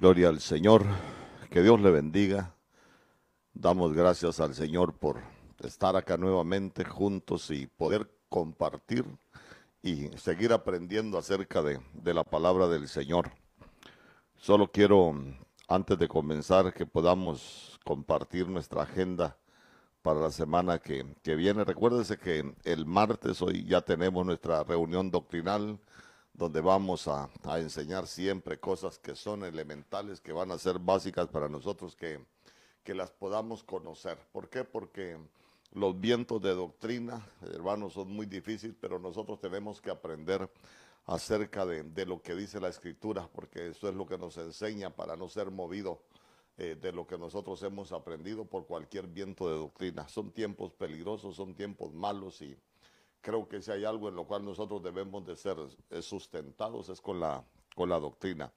Gloria al Señor, que Dios le bendiga. Damos gracias al Señor por estar acá nuevamente juntos y poder compartir y seguir aprendiendo acerca de, de la palabra del Señor. Solo quiero, antes de comenzar, que podamos compartir nuestra agenda para la semana que, que viene. Recuérdese que el martes hoy ya tenemos nuestra reunión doctrinal donde vamos a, a, enseñar siempre cosas que son elementales, que van a ser básicas para nosotros, que, que las podamos conocer. ¿Por qué? Porque los vientos de doctrina, hermanos, son muy difíciles, pero nosotros tenemos que aprender acerca de, de, lo que dice la escritura, porque eso es lo que nos enseña para no ser movido eh, de lo que nosotros hemos aprendido por cualquier viento de doctrina. Son tiempos peligrosos, son tiempos malos y creo que si hay algo en lo cual nosotros debemos de ser sustentados es con la, con la doctrina.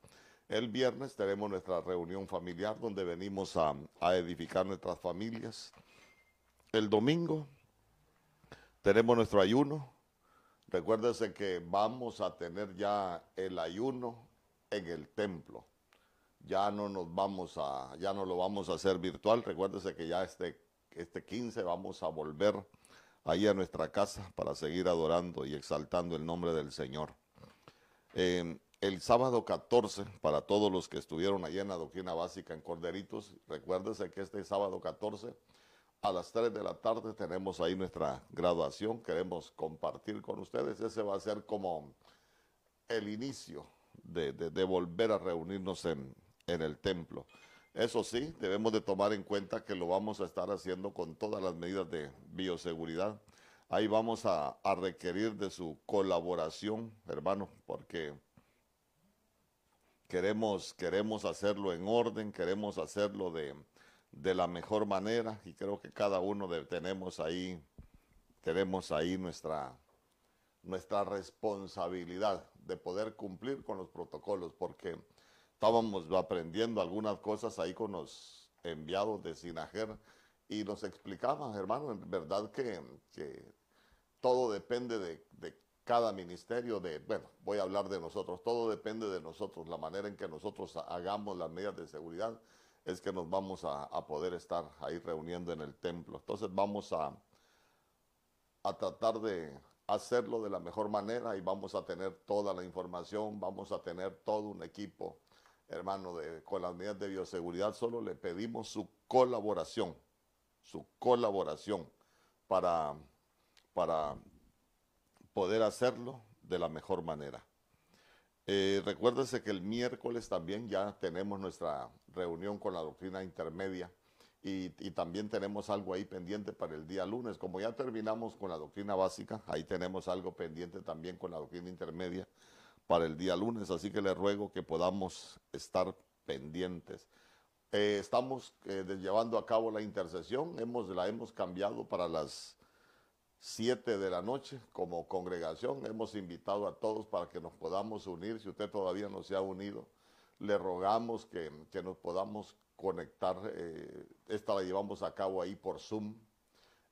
El viernes tenemos nuestra reunión familiar donde venimos a, a edificar nuestras familias. El domingo tenemos nuestro ayuno. Recuérdese que vamos a tener ya el ayuno en el templo. Ya no nos vamos a, ya no lo vamos a hacer virtual. Recuérdese que ya este, este 15 vamos a volver ahí a nuestra casa para seguir adorando y exaltando el nombre del Señor. Eh, el sábado 14, para todos los que estuvieron allí en la doctrina básica en Corderitos, recuérdese que este sábado 14 a las 3 de la tarde tenemos ahí nuestra graduación, queremos compartir con ustedes, ese va a ser como el inicio de, de, de volver a reunirnos en, en el templo. Eso sí, debemos de tomar en cuenta que lo vamos a estar haciendo con todas las medidas de bioseguridad. Ahí vamos a, requerir de su colaboración, hermano, porque queremos, queremos hacerlo en orden, queremos hacerlo de, de la mejor manera y creo que cada uno de, tenemos ahí, tenemos ahí nuestra, nuestra responsabilidad de poder cumplir con los protocolos, porque estábamos aprendiendo algunas cosas ahí con los enviados de Sinajer y nos explicaban, hermano, en verdad que, todo depende de, de, cada ministerio, de, bueno, voy a hablar de nosotros, todo depende de nosotros, la manera en que nosotros hagamos las medidas de seguridad es que nos vamos a, a poder estar ahí reuniendo en el templo. Entonces vamos a, a tratar de hacerlo de la mejor manera y vamos a tener toda la información, vamos a tener todo un equipo hermano, de, con las medidas de bioseguridad, solo le pedimos su colaboración, su colaboración para, para poder hacerlo de la mejor manera. Eh, recuérdese que el miércoles también ya tenemos nuestra reunión con la doctrina intermedia y, y, también tenemos algo ahí pendiente para el día lunes. Como ya terminamos con la doctrina básica, ahí tenemos algo pendiente también con la doctrina intermedia para el día lunes, así que le ruego que podamos estar pendientes. Eh, estamos eh, llevando a cabo la intercesión, hemos, la hemos cambiado para las 7 de la noche como congregación, hemos invitado a todos para que nos podamos unir, si usted todavía no se ha unido, le rogamos que, que nos podamos conectar, eh, esta la llevamos a cabo ahí por Zoom,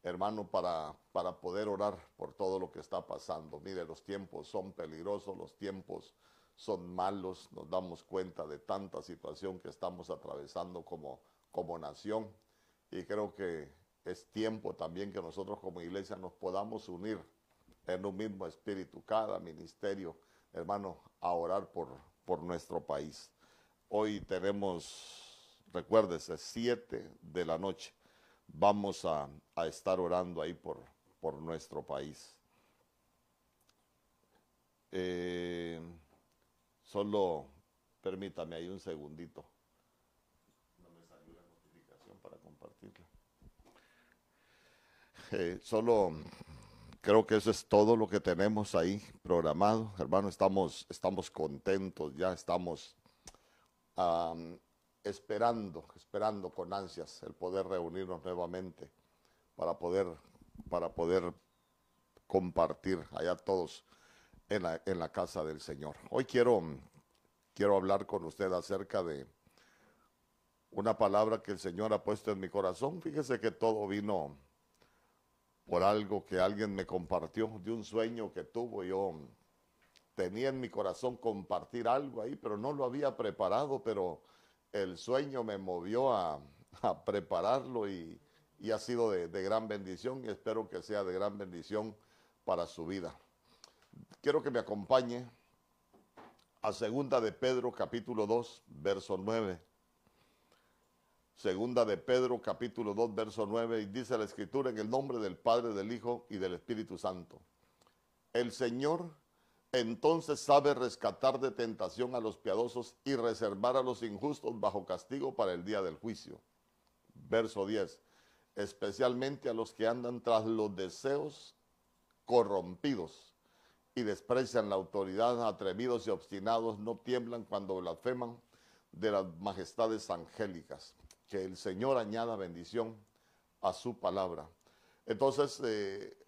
hermano, para, para poder orar por todo lo que está pasando. Mire, los tiempos son peligrosos, los tiempos son malos, nos damos cuenta de tanta situación que estamos atravesando como, como nación y creo que es tiempo también que nosotros como iglesia nos podamos unir en un mismo espíritu, cada ministerio, hermano, a orar por, por nuestro país. Hoy tenemos, recuérdese, siete de la noche vamos a, a estar orando ahí por, por nuestro país. Eh, solo permítame ahí un segundito. No me salió la notificación para compartirla. Eh, solo creo que eso es todo lo que tenemos ahí programado. Hermano, estamos, estamos contentos, ya estamos esperando, esperando con ansias el poder reunirnos nuevamente para poder, para poder compartir allá todos en la, en la casa del Señor. Hoy quiero, quiero hablar con usted acerca de una palabra que el Señor ha puesto en mi corazón. Fíjese que todo vino por algo que alguien me compartió, de un sueño que tuvo. Yo tenía en mi corazón compartir algo ahí, pero no lo había preparado, pero el sueño me movió a, prepararlo y, ha sido de, gran bendición y espero que sea de gran bendición para su vida. Quiero que me acompañe a segunda de Pedro capítulo 2, verso 9. Segunda de Pedro capítulo 2, verso 9, y dice la escritura en el nombre del Padre, del Hijo y del Espíritu Santo. El Señor entonces sabe rescatar de tentación a los piadosos y reservar a los injustos bajo castigo para el día del juicio. Verso 10. Especialmente a los que andan tras los deseos corrompidos y desprecian la autoridad, atrevidos y obstinados, no tiemblan cuando blasfeman de las majestades angélicas. Que el Señor añada bendición a su palabra. Entonces, eh,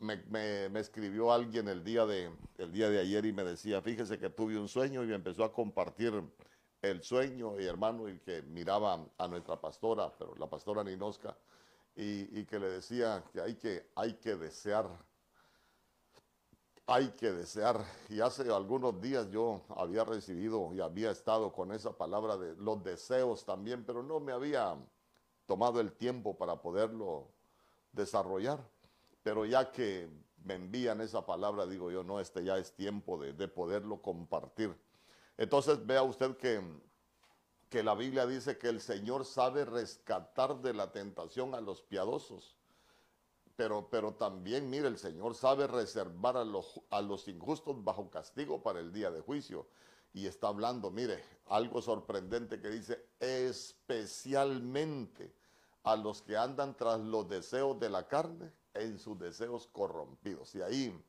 me, escribió alguien el día, de, el día de ayer y me decía, fíjese que tuve un sueño y me empezó a compartir el sueño y hermano y que miraba a nuestra pastora, pero la pastora Ninosca, y, que le decía que hay, que hay que desear, hay que desear. Y hace algunos días yo había recibido y había estado con esa palabra de los deseos también, pero no me había tomado el tiempo para poderlo desarrollar pero ya que me envían esa palabra, digo yo, no, este ya es tiempo de, poderlo compartir. Entonces vea usted que, que la Biblia dice que el Señor sabe rescatar de la tentación a los piadosos. Pero, pero, también, mire, el Señor sabe reservar a los, a los injustos bajo castigo para el día de juicio. Y está hablando, mire, algo sorprendente que dice, especialmente a los que andan tras los deseos de la carne en sus deseos corrompidos. Y ahí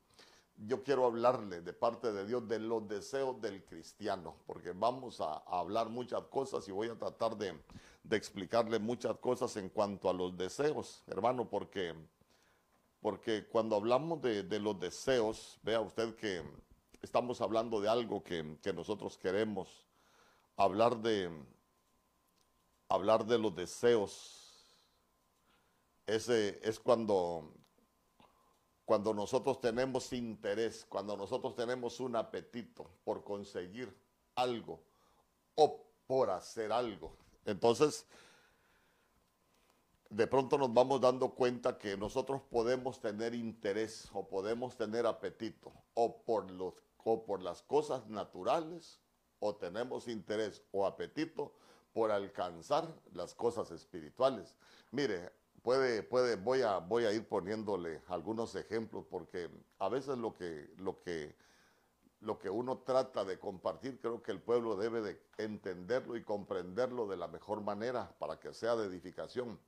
yo quiero hablarle de parte de Dios de los deseos del cristiano, porque vamos a, hablar muchas cosas y voy a tratar de, explicarle muchas cosas en cuanto a los deseos, hermano, porque, porque cuando hablamos de, los deseos, vea usted que estamos hablando de algo que, que nosotros queremos, hablar de, hablar de los deseos ese es cuando, cuando nosotros tenemos interés, cuando nosotros tenemos un apetito por conseguir algo o por hacer algo. Entonces, de pronto nos vamos dando cuenta que nosotros podemos tener interés o podemos tener apetito o por, los, o por las cosas naturales o tenemos interés o apetito por alcanzar las cosas espirituales. Mire, puede, puede, voy a, voy a ir poniéndole algunos ejemplos porque a veces lo que, lo que, lo que uno trata de compartir, creo que el pueblo debe de entenderlo y comprenderlo de la mejor manera para que sea de edificación.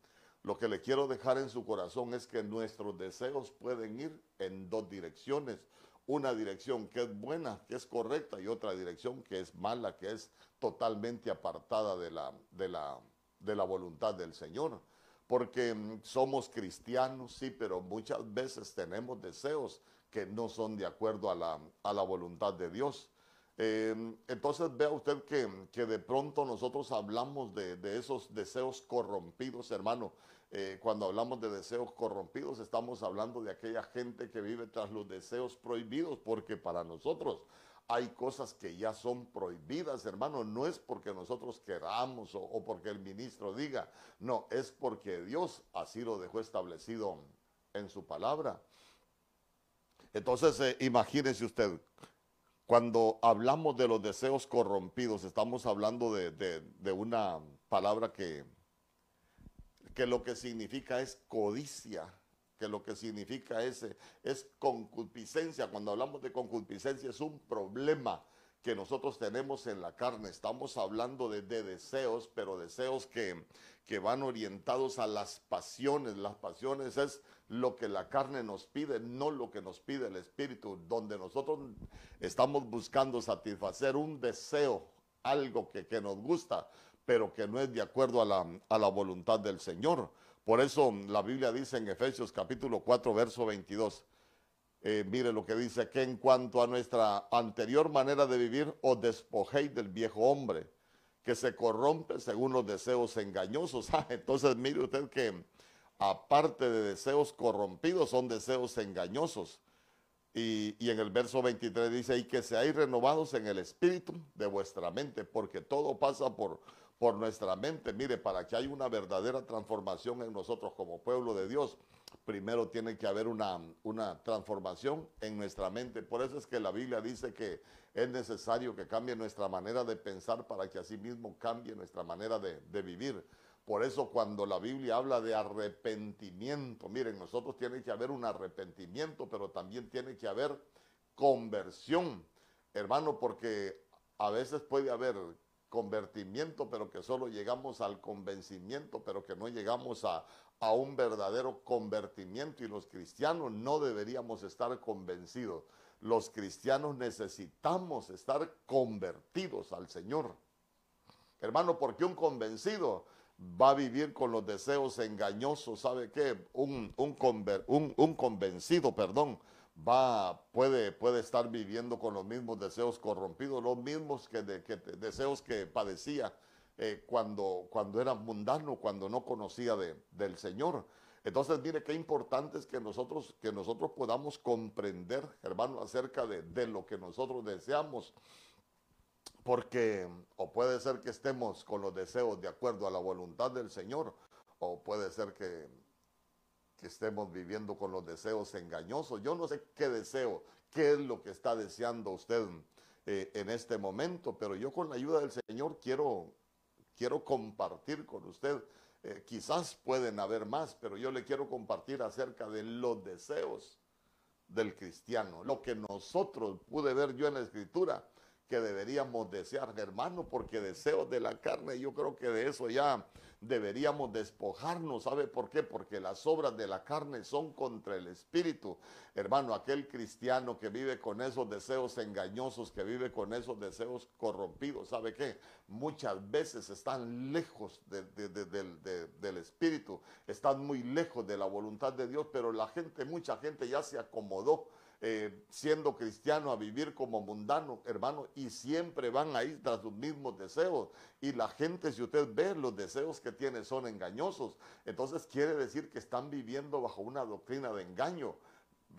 Lo que le quiero dejar en su corazón es que nuestros deseos pueden ir en dos direcciones. Una dirección que es buena, que es correcta, y otra dirección que es mala, que es totalmente apartada de la, de la, de la voluntad del Señor porque mm, somos cristianos, sí, pero muchas veces tenemos deseos que no son de acuerdo a la, voluntad de Dios. Em, entonces vea usted que, de pronto nosotros hablamos de, esos deseos corrompidos, hermano. Eh, cuando hablamos de deseos corrompidos, estamos hablando de aquella gente que vive tras los deseos prohibidos, porque para nosotros hay cosas que ya son prohibidas, hermano. No es porque nosotros queramos o, porque el ministro diga, no, es porque Dios así lo dejó establecido en su palabra. Entonces, eh, imagínese usted, cuando hablamos de los deseos corrompidos, estamos hablando de, una palabra que, que lo que significa es codicia que lo que significa ese es concupiscencia. Cuando hablamos de concupiscencia es un problema que nosotros tenemos en la carne. Estamos hablando de, deseos, pero deseos que, que, van orientados a las pasiones. Las pasiones es lo que la carne nos pide, no lo que nos pide el Espíritu, donde nosotros estamos buscando satisfacer un deseo, algo que, que nos gusta, pero que no es de acuerdo a la, a la voluntad del Señor. Por eso la Biblia dice en Efesios capítulo 4, verso 22, eh, mire lo que dice, que en cuanto a nuestra anterior manera de vivir, os despojéis del viejo hombre, que se corrompe según los deseos engañosos. Ah, entonces mire usted que aparte de deseos corrompidos, son deseos engañosos. Y, en el verso 23 dice, y que seáis renovados en el espíritu de vuestra mente, porque todo pasa por, por nuestra mente. Mire, para que haya una verdadera transformación en nosotros como pueblo de Dios, primero tiene que haber una, una transformación en nuestra mente. Por eso es que la Biblia dice que es necesario que cambie nuestra manera de pensar para que así mismo cambie nuestra manera de, de vivir. Por eso cuando la Biblia habla de arrepentimiento, miren, nosotros tiene que haber un arrepentimiento, pero también tiene que haber conversión, hermano, porque a veces puede haber convertimiento, pero que solo llegamos al convencimiento, pero que no llegamos a, a un verdadero convertimiento. Y los cristianos no deberíamos estar convencidos. Los cristianos necesitamos estar convertidos al Señor. Hermano, porque un convencido va a vivir con los deseos engañosos, ¿sabe qué? Un, un, un, convencido, perdón, va, puede, puede estar viviendo con los mismos deseos corrompidos, los mismos que deseos que padecía eh, cuando, cuando era mundano, cuando no conocía de, del Señor. Entonces, mire qué importante es que nosotros, que nosotros podamos comprender, hermano, acerca de, de lo que nosotros deseamos porque o puede ser que estemos con los deseos de acuerdo a la voluntad del Señor, o puede ser que, estemos viviendo con los deseos engañosos. Yo no sé qué deseo, qué es lo que está deseando usted eh, en este momento, pero yo con la ayuda del Señor quiero, quiero compartir con usted. Eh, quizás pueden haber más, pero yo le quiero compartir acerca de los deseos del cristiano, lo que nosotros pude ver yo en la escritura que deberíamos desear, hermano, porque deseos de la carne, yo creo que de eso ya deberíamos despojarnos. ¿Sabe por qué? Porque las obras de la carne son contra el espíritu. Hermano, aquel cristiano que vive con esos deseos engañosos, que vive con esos deseos corrompidos, ¿sabe qué? Muchas veces están lejos del espíritu, están muy lejos de la voluntad de Dios, pero la gente, mucha gente ya se acomodó eh, siendo cristiano a vivir como mundano, hermano, y siempre van a ir tras sus mismos deseos. Y la gente, si usted ve, los deseos que tiene son engañosos. Entonces quiere decir que están viviendo bajo una doctrina de engaño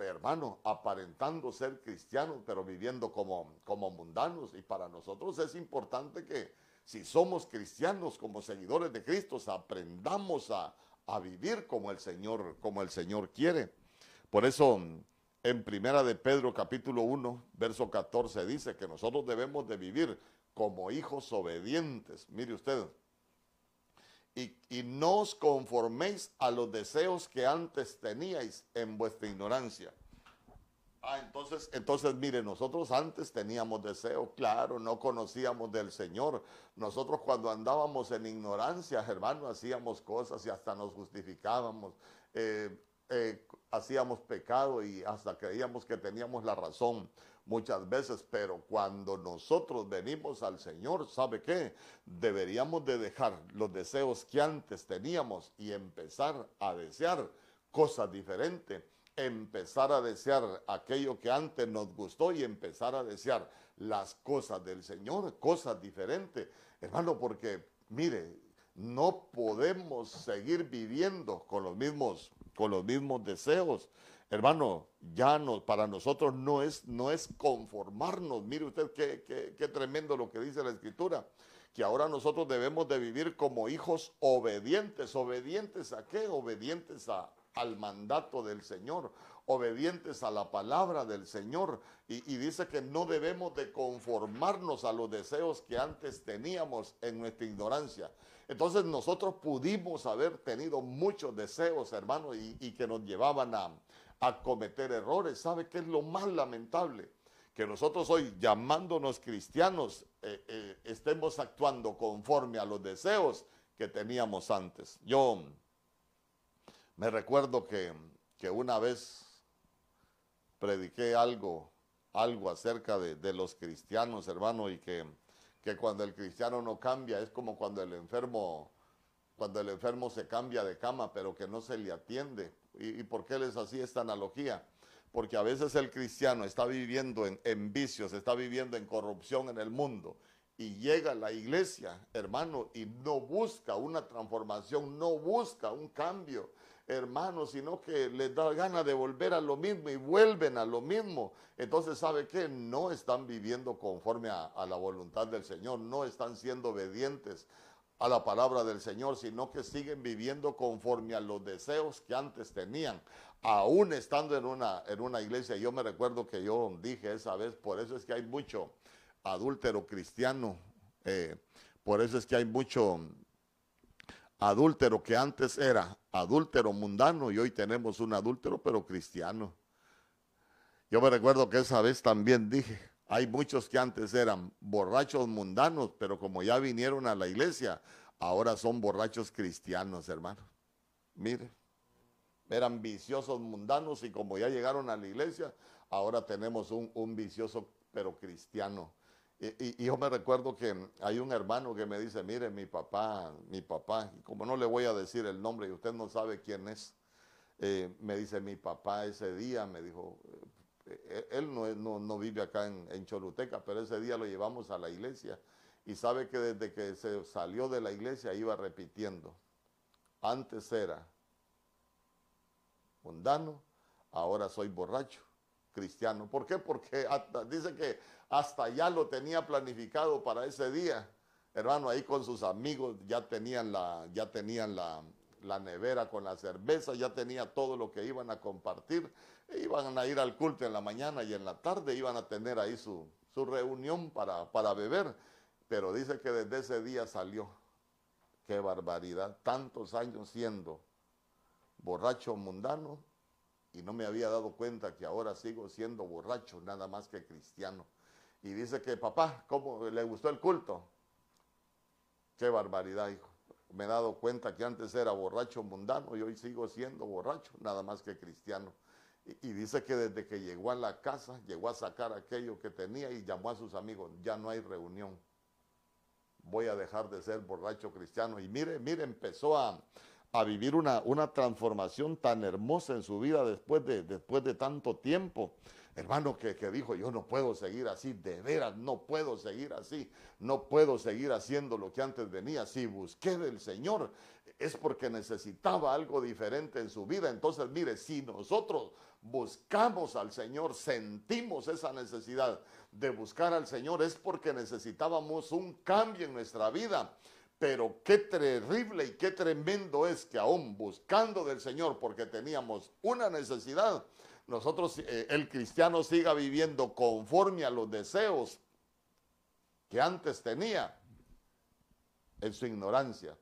hermano, aparentando ser cristianos, pero viviendo como, como mundanos. Y para nosotros es importante que si somos cristianos, como seguidores de Cristo, aprendamos a, a vivir como el Señor, como el Señor quiere. Por eso en Primera de Pedro capítulo 1, verso 14 dice que nosotros debemos de vivir como hijos obedientes. Mire usted. Y, no os conforméis a los deseos que antes teníais en vuestra ignorancia. Ah, entonces, entonces, mire, nosotros antes teníamos deseos, claro, no conocíamos del Señor. Nosotros cuando andábamos en ignorancia, hermano, hacíamos cosas y hasta nos justificábamos. Eh, eh, hacíamos pecado y hasta creíamos que teníamos la razón muchas veces, pero cuando nosotros venimos al Señor, ¿sabe qué? Deberíamos de dejar los deseos que antes teníamos y empezar a desear cosas diferentes, empezar a desear aquello que antes nos gustó y empezar a desear las cosas del Señor, cosas diferentes. Hermano, porque mire, no podemos seguir viviendo con los mismos con los mismos deseos. Hermano, ya no, para nosotros no es, no es conformarnos. Mire usted qué, qué, tremendo lo que dice la Escritura que ahora nosotros debemos de vivir como hijos obedientes. ¿Obedientes a qué? Obedientes a, al mandato del Señor, obedientes a la palabra del Señor. Y, y, dice que no debemos de conformarnos a los deseos que antes teníamos en nuestra ignorancia. Entonces nosotros pudimos haber tenido muchos deseos, hermano, y, que nos llevaban a, cometer errores. ¿Sabe qué es lo más lamentable? Que nosotros hoy, llamándonos cristianos, eh, eh, estemos actuando conforme a los deseos que teníamos antes. Yo me recuerdo que, que una vez prediqué algo, algo acerca de, de los cristianos, hermano, y que que cuando el cristiano no cambia es como cuando el enfermo, cuando el enfermo se cambia de cama, pero que no se le atiende. ¿Y, por qué les hacía esta analogía? Porque a veces el cristiano está viviendo en, en vicios, está viviendo en corrupción en el mundo y llega a la iglesia, hermano, y no busca una transformación, no busca un cambio. Hermanos, sino que les da ganas de volver a lo mismo y vuelven a lo mismo. Entonces, ¿sabe qué? No están viviendo conforme a, la voluntad del Señor, no están siendo obedientes a la palabra del Señor, sino que siguen viviendo conforme a los deseos que antes tenían, aún estando en una, en una iglesia. Yo me recuerdo que yo dije esa vez, por eso es que hay mucho adúltero cristiano, eh, por eso es que hay mucho adúltero que antes era adúltero mundano y hoy tenemos un adúltero pero cristiano. Yo me recuerdo que esa vez también dije, hay muchos que antes eran borrachos mundanos, pero como ya vinieron a la iglesia, ahora son borrachos cristianos, hermano. Mire, eran viciosos mundanos y como ya llegaron a la iglesia, ahora tenemos un, vicioso pero cristiano. Y, yo me recuerdo que hay un hermano que me dice, mire, mi papá, mi papá, y como no le voy a decir el nombre y usted no sabe quién es, eh, me dice, mi papá ese día me dijo, eh, él no, no, vive acá en, Choluteca, pero ese día lo llevamos a la iglesia y sabe que desde que se salió de la iglesia iba repitiendo. Antes era mundano, ahora soy borracho, cristiano. ¿Por qué? Porque dice que hasta ya lo tenía planificado para ese día. Hermano, ahí con sus amigos ya tenían la, ya tenían la, la nevera con la cerveza, ya tenía todo lo que iban a compartir. E iban a ir al culto en la mañana y en la tarde iban a tener ahí su, reunión para, para beber. Pero dice que desde ese día salió. Qué barbaridad. Tantos años siendo borracho mundano y no me había dado cuenta que ahora sigo siendo borracho, nada más que cristiano. Y dice que papá, ¿cómo le gustó el culto? Qué barbaridad, hijo me he dado cuenta que antes era borracho mundano y hoy sigo siendo borracho, nada más que cristiano. Y, dice que desde que llegó a la casa, llegó a sacar aquello que tenía y llamó a sus amigos, ya no hay reunión. Voy a dejar de ser borracho cristiano. Y mire, mire, empezó a, vivir una, una, transformación tan hermosa en su vida después de, después de tanto tiempo hermano que, dijo, yo no puedo seguir así, de veras, no puedo seguir así, no puedo seguir haciendo lo que antes venía. Si busqué del Señor, es porque necesitaba algo diferente en su vida. Entonces, mire, si nosotros buscamos al Señor, sentimos esa necesidad de buscar al Señor, es porque necesitábamos un cambio en nuestra vida. Pero qué terrible y qué tremendo es que aún buscando del Señor porque teníamos una necesidad, nosotros, eh, el cristiano siga viviendo conforme a los deseos que antes tenía en su ignorancia.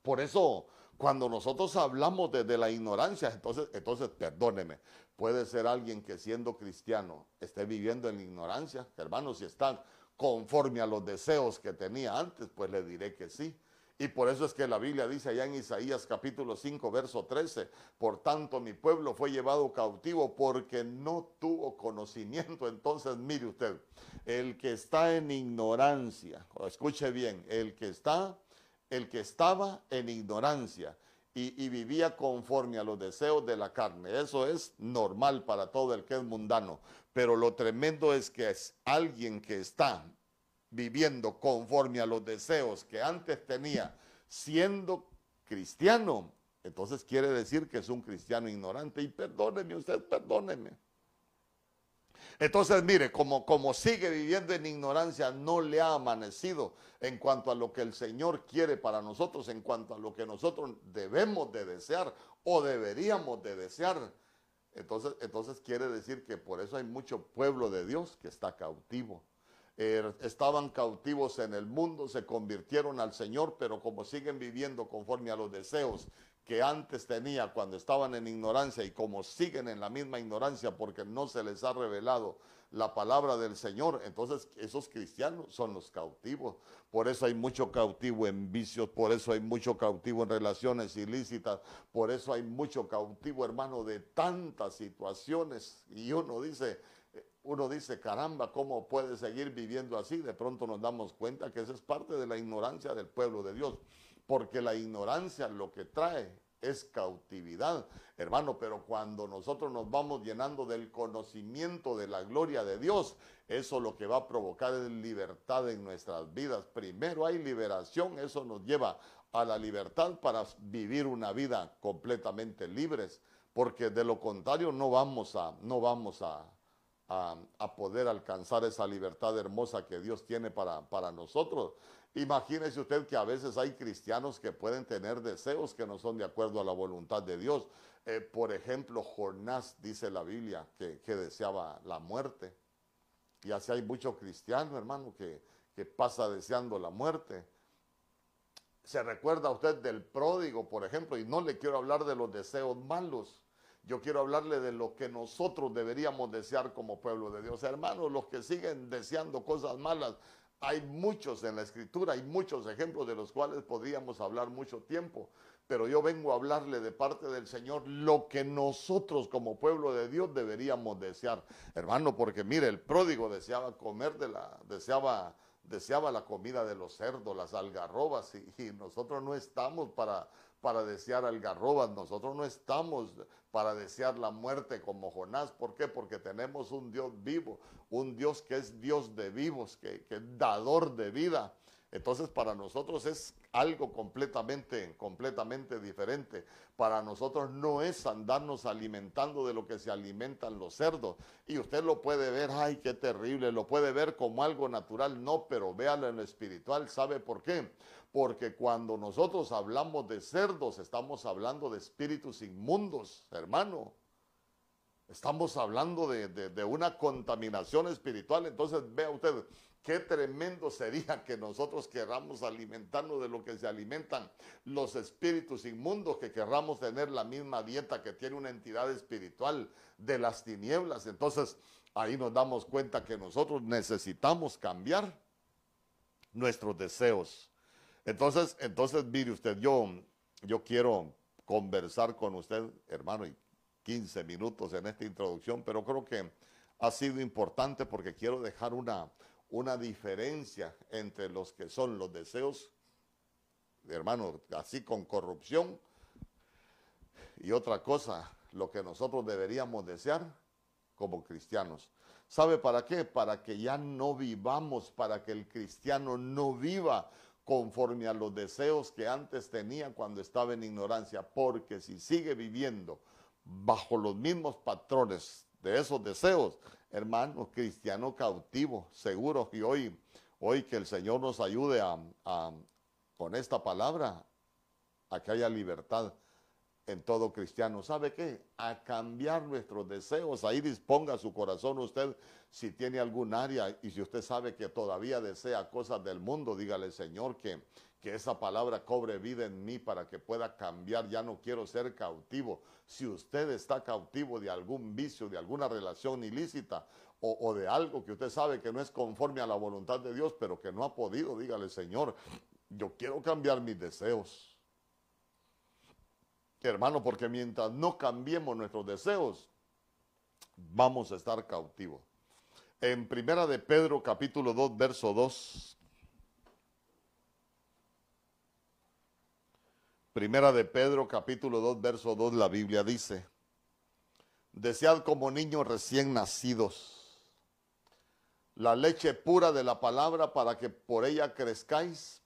Por eso, cuando nosotros hablamos de, la ignorancia, entonces, entonces, perdóneme, puede ser alguien que siendo cristiano esté viviendo en ignorancia. Hermanos, si están conforme a los deseos que tenía antes, pues le diré que sí. Y por eso es que la Biblia dice allá en Isaías capítulo 5, verso 13, por tanto mi pueblo fue llevado cautivo porque no tuvo conocimiento. Entonces, mire usted, el que está en ignorancia, escuche bien, el que está, el que estaba en ignorancia y, y vivía conforme a los deseos de la carne, eso es normal para todo el que es mundano. Pero lo tremendo es que es alguien que está viviendo conforme a los deseos que antes tenía, siendo cristiano, entonces quiere decir que es un cristiano ignorante. Y perdóneme usted, perdóneme. Entonces, mire, como, como sigue viviendo en ignorancia, no le ha amanecido en cuanto a lo que el Señor quiere para nosotros, en cuanto a lo que nosotros debemos de desear o deberíamos de desear. Entonces, entonces quiere decir que por eso hay mucho pueblo de Dios que está cautivo. Er, estaban cautivos en el mundo, se convirtieron al Señor, pero como siguen viviendo conforme a los deseos que antes tenía cuando estaban en ignorancia y como siguen en la misma ignorancia porque no se les ha revelado la palabra del Señor, entonces esos cristianos son los cautivos. Por eso hay mucho cautivo en vicios, por eso hay mucho cautivo en relaciones ilícitas, por eso hay mucho cautivo, hermano, de tantas situaciones. Y uno dice, uno dice, caramba, ¿cómo puede seguir viviendo así? De pronto nos damos cuenta que esa es parte de la ignorancia del pueblo de Dios, porque la ignorancia lo que trae es cautividad, hermano, pero cuando nosotros nos vamos llenando del conocimiento de la gloria de Dios, eso lo que va a provocar es libertad en nuestras vidas. Primero hay liberación, eso nos lleva a la libertad para vivir una vida completamente libres, porque de lo contrario no vamos a, no vamos a, a, poder alcanzar esa libertad hermosa que Dios tiene para, para nosotros. Imagínese usted que a veces hay cristianos que pueden tener deseos que no son de acuerdo a la voluntad de Dios. Eh, por ejemplo, Jonás dice la Biblia que, deseaba la muerte. Y así hay muchos cristianos, hermano, que, que pasa deseando la muerte. Se recuerda usted del pródigo, por ejemplo, y no le quiero hablar de los deseos malos yo quiero hablarle de lo que nosotros deberíamos desear como pueblo de Dios. Hermanos, los que siguen deseando cosas malas, hay muchos en la escritura, hay muchos ejemplos de los cuales podríamos hablar mucho tiempo, pero yo vengo a hablarle de parte del Señor lo que nosotros como pueblo de Dios deberíamos desear. Hermano, porque mire, el pródigo deseaba comer de la, deseaba, deseaba la comida de los cerdos, las algarrobas, y, y nosotros no estamos para para desear algarrobas, nosotros no estamos para desear la muerte como Jonás. ¿Por qué? Porque tenemos un Dios vivo, un Dios que es Dios de vivos, que, que es dador de vida. Entonces para nosotros es algo completamente, completamente diferente. Para nosotros no es andarnos alimentando de lo que se alimentan los cerdos. Y usted lo puede ver, ay, qué terrible, lo puede ver como algo natural. No, pero véalo en lo espiritual. ¿Sabe por qué? Porque cuando nosotros hablamos de cerdos, estamos hablando de espíritus inmundos, hermano. Estamos hablando de, una contaminación espiritual. Entonces, vea usted, qué tremendo sería que nosotros querramos alimentarnos de lo que se alimentan los espíritus inmundos, que querramos tener la misma dieta que tiene una entidad espiritual de las tinieblas. Entonces, ahí nos damos cuenta que nosotros necesitamos cambiar nuestros deseos entonces, entonces, mire usted, yo, yo quiero conversar con usted, hermano, y 15 minutos en esta introducción, pero creo que ha sido importante porque quiero dejar una, una diferencia entre los que son los deseos, hermano, así con corrupción, y otra cosa, lo que nosotros deberíamos desear como cristianos. ¿Sabe para qué? Para que ya no vivamos, para que el cristiano no viva conforme a los deseos que antes tenía cuando estaba en ignorancia, porque si sigue viviendo bajo los mismos patrones de esos deseos, hermano, cristiano cautivo, seguro, y hoy, hoy que el Señor nos ayude con esta palabra a que haya libertad en todo cristiano. ¿Sabe qué? A cambiar nuestros deseos. Ahí disponga su corazón usted si tiene algún área y si usted sabe que todavía desea cosas del mundo, dígale, Señor, que, que esa palabra cobre vida en mí para que pueda cambiar. Ya no quiero ser cautivo. Si usted está cautivo de algún vicio, de alguna relación ilícita o, o de algo que usted sabe que no es conforme a la voluntad de Dios, pero que no ha podido, dígale, Señor, yo quiero cambiar mis deseos. Hermano, porque mientras no cambiemos nuestros deseos, vamos a estar cautivos. En Primera de Pedro capítulo 2, verso 2. Primera de Pedro capítulo 2, verso 2, la Biblia dice, desead como niños recién nacidos la leche pura de la palabra para que por ella crezcáis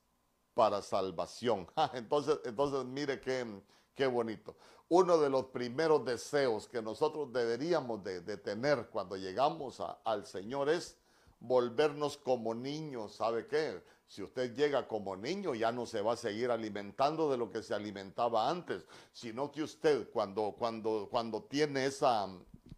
para salvación. entonces, entonces mire que Qué bonito. Uno de los primeros deseos que nosotros deberíamos de, tener cuando llegamos al Señor es volvernos como niños. ¿Sabe qué? Si usted llega como niño, ya no se va a seguir alimentando de lo que se alimentaba antes, sino que usted cuando, cuando, cuando tiene esa,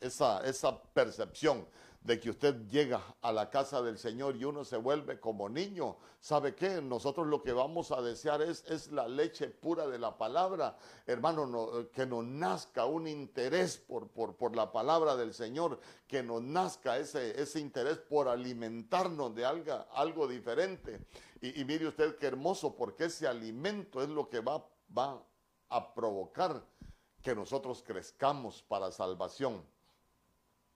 esa, esa percepción de que usted llega a la casa del Señor y uno se vuelve como niño. ¿Sabe qué? Nosotros lo que vamos a desear es, es la leche pura de la palabra. Hermano, que nos nazca un interés por, por, por, la palabra del Señor, que nos nazca ese, ese interés por alimentarnos de algo, algo diferente. Y, mire usted qué hermoso, porque ese alimento es lo que va, va a provocar que nosotros crezcamos para salvación.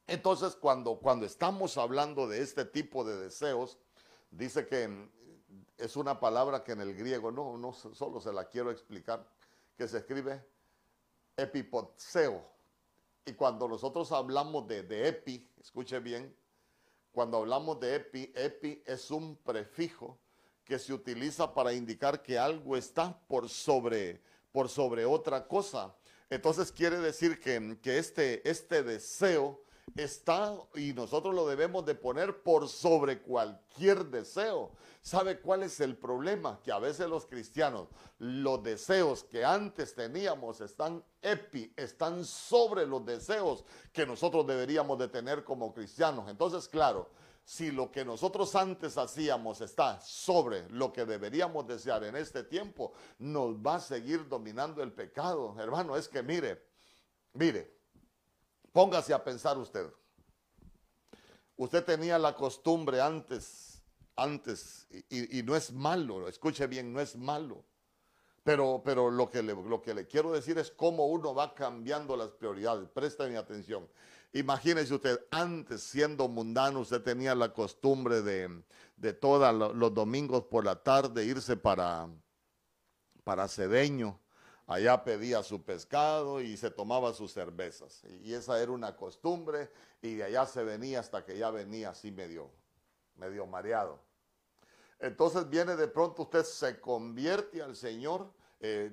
Entonces, cuando, cuando estamos hablando de este tipo de deseos, dice que es una palabra que en el griego, no, no solo se la quiero explicar, que se escribe epipotseo. Y cuando nosotros hablamos de, de epi, escuche bien, cuando hablamos de epi, epi es un prefijo que se utiliza para indicar que algo está por sobre, por sobre otra cosa. Entonces quiere decir que, que este, este deseo está y nosotros lo debemos de poner por sobre cualquier deseo. ¿Sabe cuál es el problema? Que a veces los cristianos, los deseos que antes teníamos están epi, están sobre los deseos que nosotros deberíamos de tener como cristianos. Entonces, claro, si lo que nosotros antes hacíamos está sobre lo que deberíamos desear en este tiempo, nos va a seguir dominando el pecado. Hermano, es que mire, mire, póngase a pensar usted. Usted tenía la costumbre antes, antes, y, no es malo, escuche bien, no es malo. Pero, pero lo, que le, lo que le quiero decir es cómo uno va cambiando las prioridades. mi atención. Imagínese usted, antes siendo mundano, usted tenía la costumbre de, de todos los domingos por la tarde irse para, para Cedeño. Allá pedía su pescado y se tomaba sus cervezas. Y esa era una costumbre y de allá se venía hasta que ya venía así medio, medio mareado. Entonces viene de pronto usted se convierte al Señor, eh,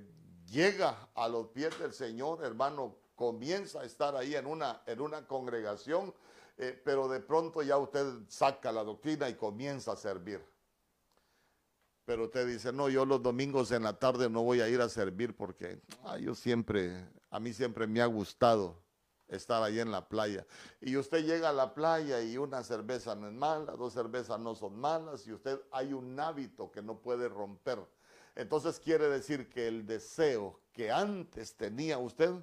llega a los pies del Señor, hermano, comienza a estar ahí en una, en una congregación, eh, pero de pronto ya usted saca la doctrina y comienza a servir. Pero usted dice, no, yo los domingos en la tarde no voy a ir a servir porque ah, yo siempre, a mí siempre me ha gustado estar ahí en la playa. Y usted llega a la playa y una cerveza no es mala, dos cervezas no son malas y usted hay un hábito que no puede romper. Entonces quiere decir que el deseo que antes tenía usted,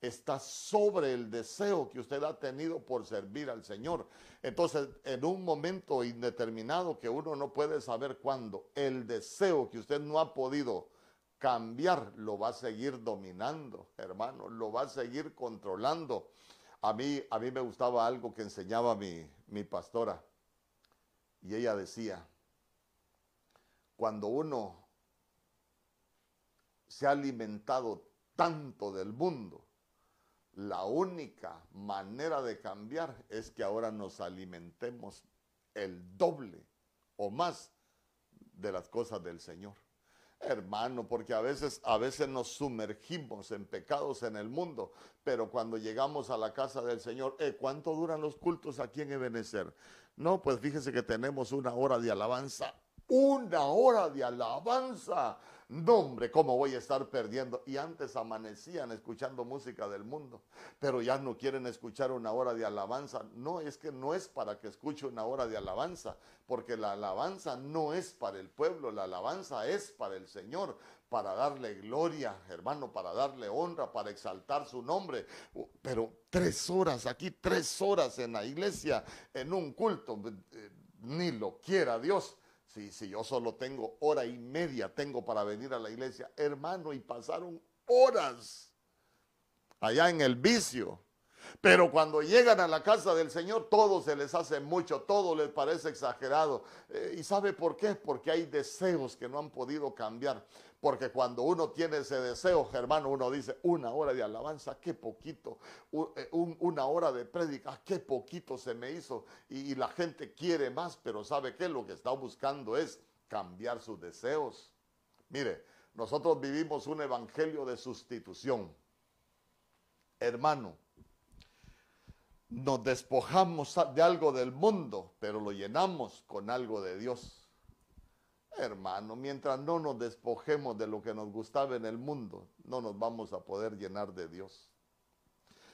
está sobre el deseo que usted ha tenido por servir al Señor. Entonces, en un momento indeterminado que uno no puede saber cuándo, el deseo que usted no ha podido cambiar lo va a seguir dominando, hermano, lo va a seguir controlando. A mí, a mí me gustaba algo que enseñaba mi, mi pastora y ella decía, cuando uno se ha alimentado tanto del mundo, la única manera de cambiar es que ahora nos alimentemos el doble o más de las cosas del Señor. Hermano, porque a veces, a veces nos sumergimos en pecados en el mundo, pero cuando llegamos a la casa del Señor, eh, ¿cuánto duran los cultos aquí en Ebenezer? No, pues fíjese que tenemos una hora de alabanza. Una hora de alabanza. No, hombre, ¿cómo voy a estar perdiendo? Y antes amanecían escuchando música del mundo, pero ya no quieren escuchar una hora de alabanza. No, es que no es para que escuche una hora de alabanza, porque la alabanza no es para el pueblo, la alabanza es para el Señor, para darle gloria, hermano, para darle honra, para exaltar su nombre. Pero tres horas aquí, tres horas en la iglesia, en un culto, eh, ni lo quiera Dios si, yo solo tengo hora y media tengo para venir a la iglesia, hermano, y pasaron horas allá en el vicio. Pero cuando llegan a la casa del Señor, todo se les hace mucho, todo les parece exagerado. Eh, ¿Y sabe por qué? Porque hay deseos que no han podido cambiar. Porque cuando uno tiene ese deseo, hermano, uno dice, una hora de alabanza, qué poquito. Eh, una hora de prédica, qué poquito se me hizo. Y, y la gente quiere más, pero ¿sabe qué? Lo que está buscando es cambiar sus deseos. Mire, nosotros vivimos un evangelio de sustitución. Hermano, nos despojamos de algo del mundo, pero lo llenamos con algo de Dios. Hermano, mientras no nos despojemos de lo que nos gustaba en el mundo, no nos vamos a poder llenar de Dios.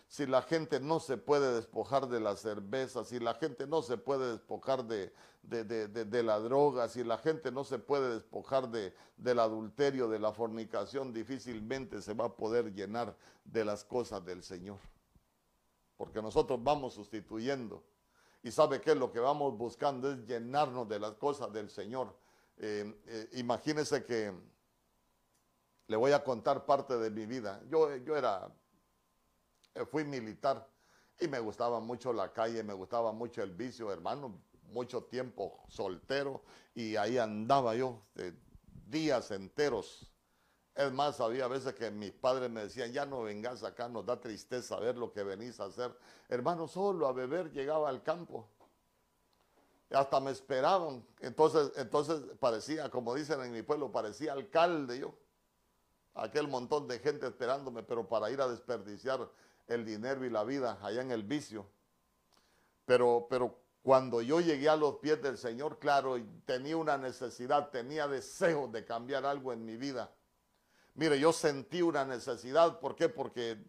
Si la gente no se puede despojar de la cerveza, si la gente no se puede despojar de, de, la droga, si la gente no se puede despojar del adulterio, de la fornicación, difícilmente se va a poder llenar de las cosas del Señor. Porque nosotros vamos sustituyendo. Y sabe que lo que vamos buscando es llenarnos de las cosas del Señor eh, eh, imagínese que le voy a contar parte de mi vida. Yo, yo era, eh, fui militar y me gustaba mucho la calle, me gustaba mucho el vicio, hermano, mucho tiempo soltero y ahí andaba yo días enteros Es más, había veces que mis padres me decían, ya no vengas acá, nos da tristeza ver lo que venís a hacer. Hermano, solo a beber llegaba al campo. Hasta me esperaban. Entonces, entonces parecía, como dicen en mi pueblo, parecía alcalde yo. Aquel montón de gente esperándome, pero para ir a desperdiciar el dinero y la vida allá en el vicio. Pero, pero cuando yo llegué a los pies del Señor, claro, tenía una necesidad, tenía deseo de cambiar algo en mi vida. Mire, yo sentí una necesidad, ¿por qué? Porque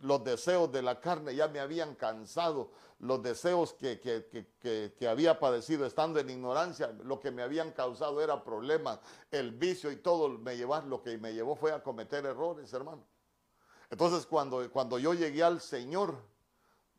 los deseos de la carne ya me habían cansado, los deseos que, que, había padecido estando en ignorancia, lo que me habían causado era problemas, el vicio y todo me lo que me llevó fue a cometer errores, hermano. Entonces cuando, cuando yo llegué al Señor,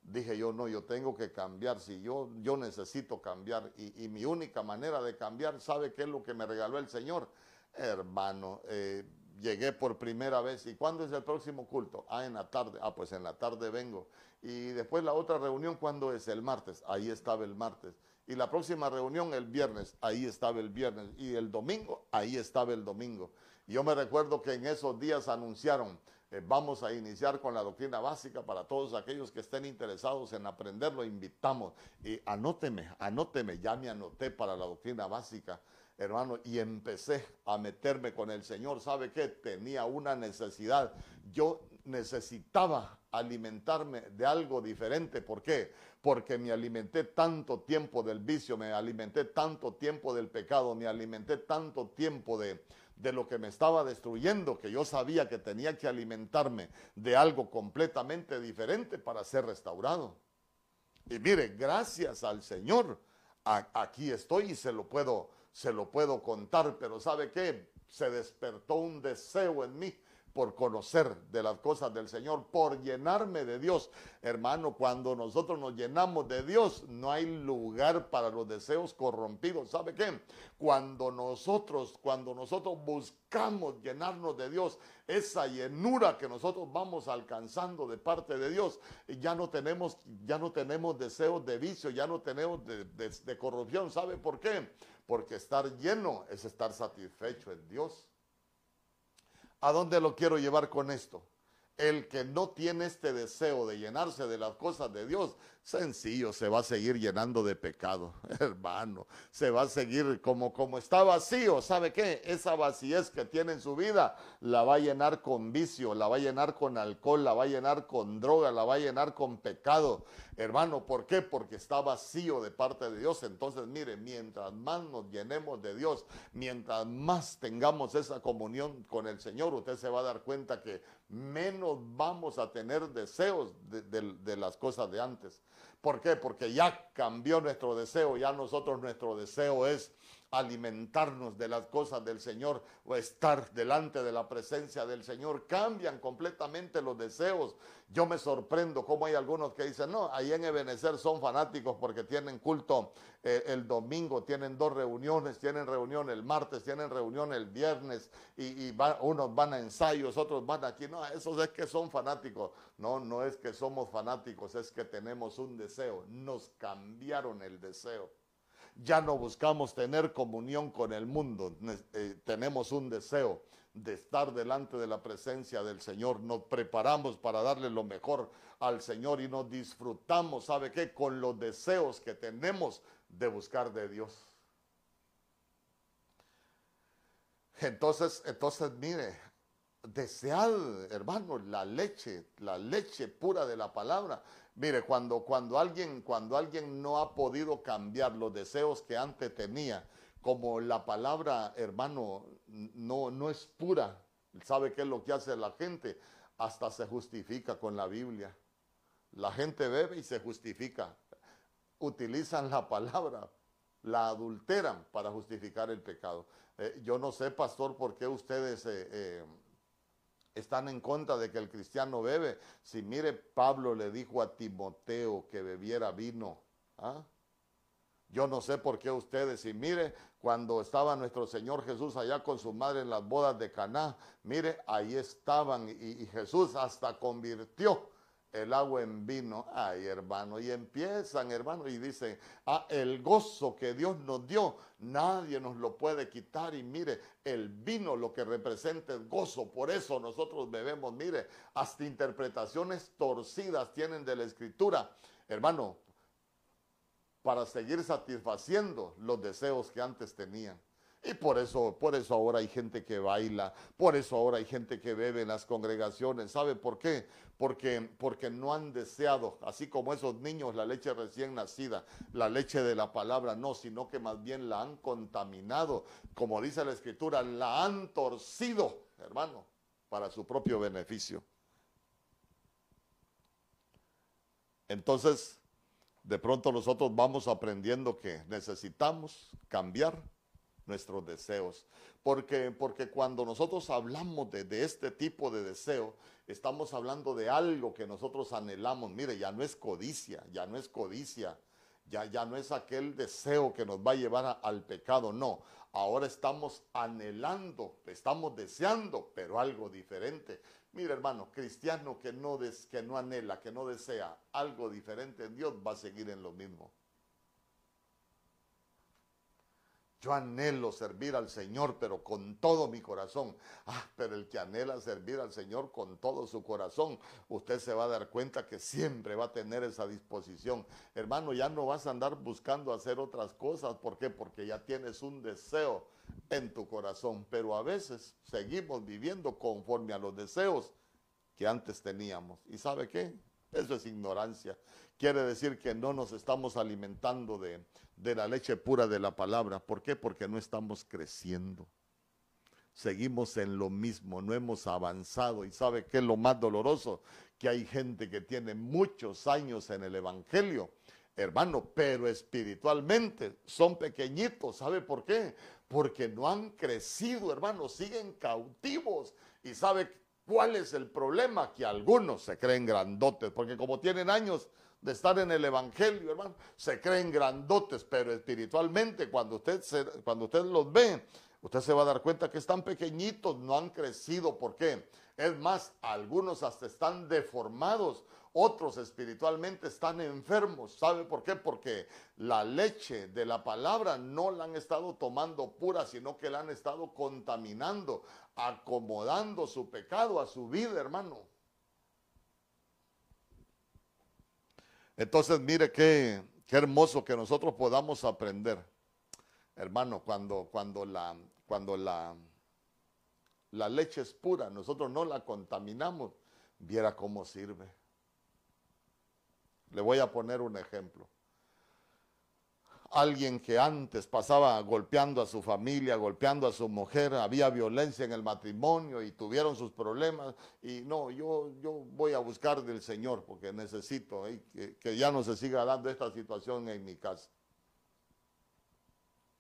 dije yo, no, yo tengo que cambiar, si yo, yo necesito cambiar y, mi única manera de cambiar, ¿sabe qué es lo que me regaló el Señor? Hermano, eh, llegué por primera vez. ¿Y cuándo es el próximo culto? Ah, en la tarde. Ah, pues en la tarde vengo. Y después la otra reunión, ¿cuándo es? El martes. Ahí estaba el martes. Y la próxima reunión el viernes. Ahí estaba el viernes. Y el domingo, ahí estaba el domingo. Yo me recuerdo que en esos días anunciaron, eh, vamos a iniciar con la doctrina básica para todos aquellos que estén interesados en aprenderlo, invitamos. Y anóteme, anóteme, ya me anoté para la doctrina básica, hermano, y empecé a meterme con el Señor. ¿Sabe qué? Tenía una necesidad. Yo necesitaba alimentarme de algo diferente. ¿Por qué? Porque me alimenté tanto tiempo del vicio, me alimenté tanto tiempo del pecado, me alimenté tanto tiempo de, de lo que me estaba destruyendo, que yo sabía que tenía que alimentarme de algo completamente diferente para ser restaurado. Y mire, gracias al Señor, aquí estoy y se lo puedo, se lo puedo contar, pero ¿sabe qué? Se despertó un deseo en mí por conocer de las cosas del Señor, por llenarme de Dios. Hermano, cuando nosotros nos llenamos de Dios, no hay lugar para los deseos corrompidos. ¿Sabe qué? Cuando nosotros, cuando nosotros buscamos llenarnos de Dios, esa llenura que nosotros vamos alcanzando de parte de Dios, ya no tenemos, ya no tenemos deseos de vicio, ya no tenemos de, de corrupción. ¿Sabe por qué? Porque estar lleno es estar satisfecho en Dios. ¿A dónde lo quiero llevar con esto? El que no tiene este deseo de llenarse de las cosas de Dios, sencillo, se va a seguir llenando de pecado, hermano. Se va a seguir como, como está vacío. ¿Sabe qué? Esa vacíez que tiene en su vida la va a llenar con vicio, la va a llenar con alcohol, la va a llenar con droga, la va a llenar con pecado. Hermano, ¿por qué? Porque está vacío de parte de Dios. Entonces, mire, mientras más nos llenemos de Dios, mientras más tengamos esa comunión con el Señor, usted se va a dar cuenta que menos vamos a tener deseos de las cosas de antes. ¿Por qué? Porque ya cambió nuestro deseo, ya nosotros nuestro deseo es alimentarnos de las cosas del Señor o estar delante de la presencia del Señor. Cambian completamente los deseos. Yo me sorprendo cómo hay algunos que dicen, no, ahí en Ebenezer son fanáticos porque tienen culto eh, el domingo, tienen dos reuniones, tienen reunión el martes, tienen reunión el viernes y, unos van a ensayos, otros van aquí. No, esos es que son fanáticos. No, no es que somos fanáticos, es que tenemos un deseo. Nos cambiaron el deseo ya no buscamos tener comunión con el mundo, eh, tenemos un deseo de estar delante de la presencia del Señor, nos preparamos para darle lo mejor al Señor y nos disfrutamos, ¿sabe qué? Con los deseos que tenemos de buscar de Dios. Entonces, entonces mire, desead, hermano, la leche, la leche pura de la palabra. Mire, cuando, cuando, alguien, cuando alguien no ha podido cambiar los deseos que antes tenía, como la palabra, hermano, no, no es pura, ¿sabe qué es lo que hace la gente? Hasta se justifica con la Biblia. La gente bebe y se justifica. Utilizan la palabra, la adulteran para justificar el pecado. Eh, yo no sé, pastor, por qué ustedes... Eh, eh, están en contra de que el cristiano bebe. Si mire, Pablo le dijo a Timoteo que bebiera vino. ¿ah? Yo no sé por qué ustedes, y mire, cuando estaba nuestro Señor Jesús allá con su madre en las bodas de Caná, mire, ahí estaban y, Jesús hasta convirtió el agua en vino. Ay, hermano, y empiezan, hermano, y dicen, ah, el gozo que Dios nos dio, nadie nos lo puede quitar. Y mire, el vino lo que representa es gozo, por eso nosotros bebemos, mire, hasta interpretaciones torcidas tienen de la escritura. Hermano, para seguir satisfaciendo los deseos que antes tenían. Y por eso, por eso ahora hay gente que baila, por eso ahora hay gente que bebe en las congregaciones. ¿Sabe por qué? Porque, porque no han deseado, así como esos niños, la leche recién nacida, la leche de la palabra, no, sino que más bien la han contaminado. Como dice la escritura, la han torcido, hermano, para su propio beneficio. Entonces, de pronto nosotros vamos aprendiendo que necesitamos cambiar nuestros deseos. Porque, porque cuando nosotros hablamos de, este tipo de deseo, estamos hablando de algo que nosotros anhelamos. Mire, ya no es codicia, ya no es codicia, ya, ya no es aquel deseo que nos va a llevar al pecado, no. Ahora estamos anhelando, estamos deseando, pero algo diferente. Mire, hermano, cristiano que no, des, que no anhela, que no desea algo diferente en Dios, va a seguir en lo mismo. Yo anhelo servir al Señor, pero con todo mi corazón. Ah, pero el que anhela servir al Señor con todo su corazón, usted se va a dar cuenta que siempre va a tener esa disposición. Hermano, ya no vas a andar buscando hacer otras cosas. ¿Por qué? Porque ya tienes un deseo en tu corazón. Pero a veces seguimos viviendo conforme a los deseos que antes teníamos. ¿Y sabe qué? Eso es ignorancia. Quiere decir que no nos estamos alimentando de, de la leche pura de la palabra. ¿Por qué? Porque no estamos creciendo. Seguimos en lo mismo, no hemos avanzado. ¿Y sabe qué es lo más doloroso? Que hay gente que tiene muchos años en el Evangelio, hermano, pero espiritualmente son pequeñitos. ¿Sabe por qué? Porque no han crecido, hermano, siguen cautivos. ¿Y sabe cuál es el problema? Que algunos se creen grandotes, porque como tienen años, de estar en el Evangelio, hermano. Se creen grandotes, pero espiritualmente cuando usted, cuando los ve, usted se va a dar cuenta que están pequeñitos, no han crecido. ¿Por qué? Es más, algunos hasta están deformados, otros espiritualmente están enfermos. ¿Sabe por qué? Porque la leche de la palabra no la han estado tomando pura, sino que la han estado contaminando, acomodando su pecado a su vida, hermano. Entonces, mire qué, qué hermoso que nosotros podamos aprender. Hermano, cuando, cuando, la, cuando la, la leche es pura, nosotros no la contaminamos, viera cómo sirve. Le voy a poner un ejemplo alguien que antes pasaba golpeando a su familia, golpeando a su mujer, había violencia en el matrimonio y tuvieron sus problemas. Y no, yo, yo voy a buscar del Señor porque necesito que, que, ya no se siga dando esta situación en mi casa.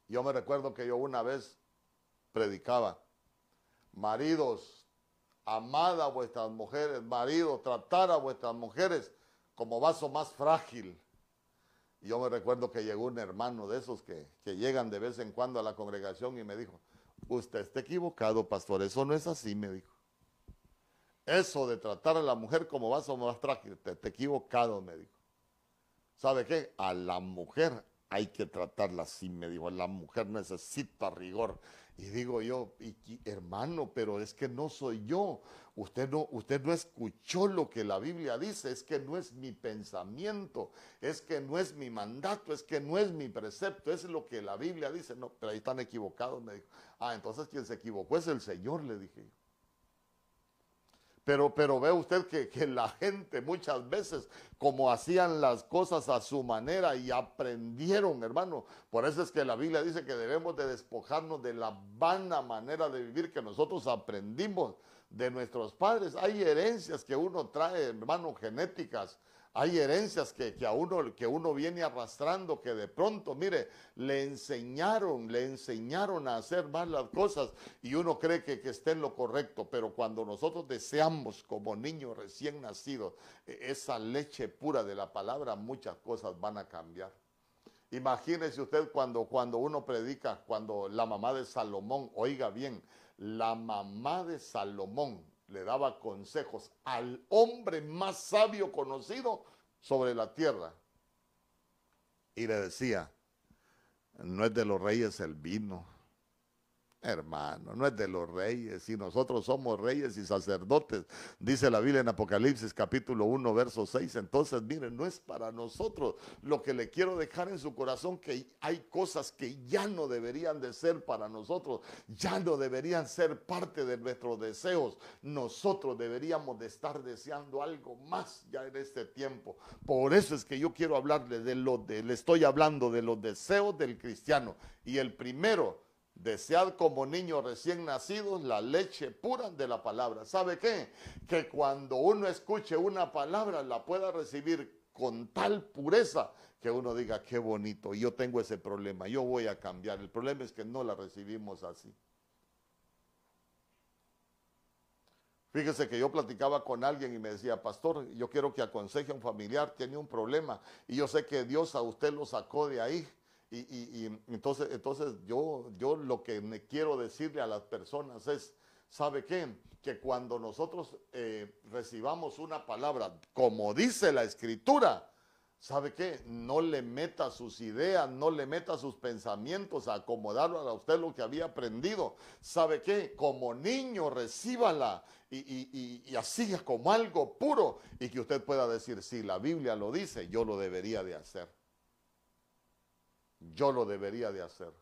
Yo me recuerdo que yo una vez predicaba, maridos, amad a vuestras mujeres, maridos, tratar a vuestras mujeres como vaso más frágil yo me recuerdo que llegó un hermano de esos que, llegan de vez en cuando a la congregación y me dijo, usted está equivocado, pastor, eso no es así, me dijo. Eso de tratar a la mujer como vaso más frágil, te, te equivocado, me dijo. ¿Sabe qué? A la mujer hay que tratarla así, me dijo. La mujer necesita rigor. Y digo yo, hermano, pero es que no soy yo. Usted no, usted no escuchó lo que la Biblia dice, es que no es mi pensamiento, es que no es mi mandato, es que no es mi precepto, es lo que la Biblia dice. No, pero ahí están equivocados, me dijo. Ah, entonces quien se equivocó es el Señor, le dije yo. Pero, pero ve usted que, que, la gente muchas veces, como hacían las cosas a su manera y aprendieron, hermano. Por eso es que la Biblia dice que debemos de despojarnos de la vana manera de vivir que nosotros aprendimos de nuestros padres. Hay herencias que uno trae, hermano, genéticas hay herencias que, a uno, que uno viene arrastrando, que de pronto, mire, le enseñaron, le enseñaron a hacer mal las cosas y uno cree que, que está en lo correcto, pero cuando nosotros deseamos como niño recién nacido e, esa leche pura de la palabra, muchas cosas van a cambiar. Imagínese usted cuando, cuando uno predica, cuando la mamá de Salomón, oiga bien, la mamá de Salomón le daba consejos al hombre más sabio conocido sobre la tierra. Y le decía, no es de los reyes el vino, Hermano, no es de los reyes, si nosotros somos reyes y sacerdotes, dice la Biblia en Apocalipsis capítulo 1, verso 6. Entonces, miren, no es para nosotros. Lo que le quiero dejar en su corazón, que hay cosas que ya no deberían de ser para nosotros, ya no deberían ser parte de nuestros deseos. Nosotros deberíamos de estar deseando algo más ya en este tiempo. Por eso es que yo quiero hablarle de lo de, le estoy hablando de los deseos del cristiano. Y el primero, Desead como niños recién nacidos la leche pura de la palabra. ¿Sabe qué? Que cuando uno escuche una palabra la pueda recibir con tal pureza que uno diga, qué bonito, yo tengo ese problema, yo voy a cambiar. El problema es que no la recibimos así. Fíjese que yo platicaba con alguien y me decía, pastor, yo quiero que aconseje a un familiar, tiene un problema y yo sé que Dios a usted lo sacó de ahí y, entonces, entonces yo, yo lo que me quiero decirle a las personas es, ¿sabe qué? Que cuando nosotros eh, recibamos una palabra, como dice la escritura, ¿sabe qué? No le meta sus ideas, no le meta sus pensamientos a acomodarlo a usted lo que había aprendido. ¿Sabe qué? Como niño, recíbala y, y, y así como algo puro y que usted pueda decir, si la Biblia lo dice, yo lo debería de hacer yo lo debería de hacer.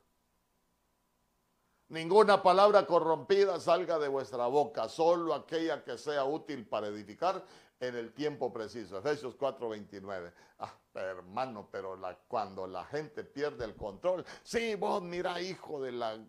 Ninguna palabra corrompida salga de vuestra boca, solo aquella que sea útil para edificar en el tiempo preciso. Efesios 4:29. Ah, hermano, pero cuando la gente pierde el control, sí, vos mira, hijo de la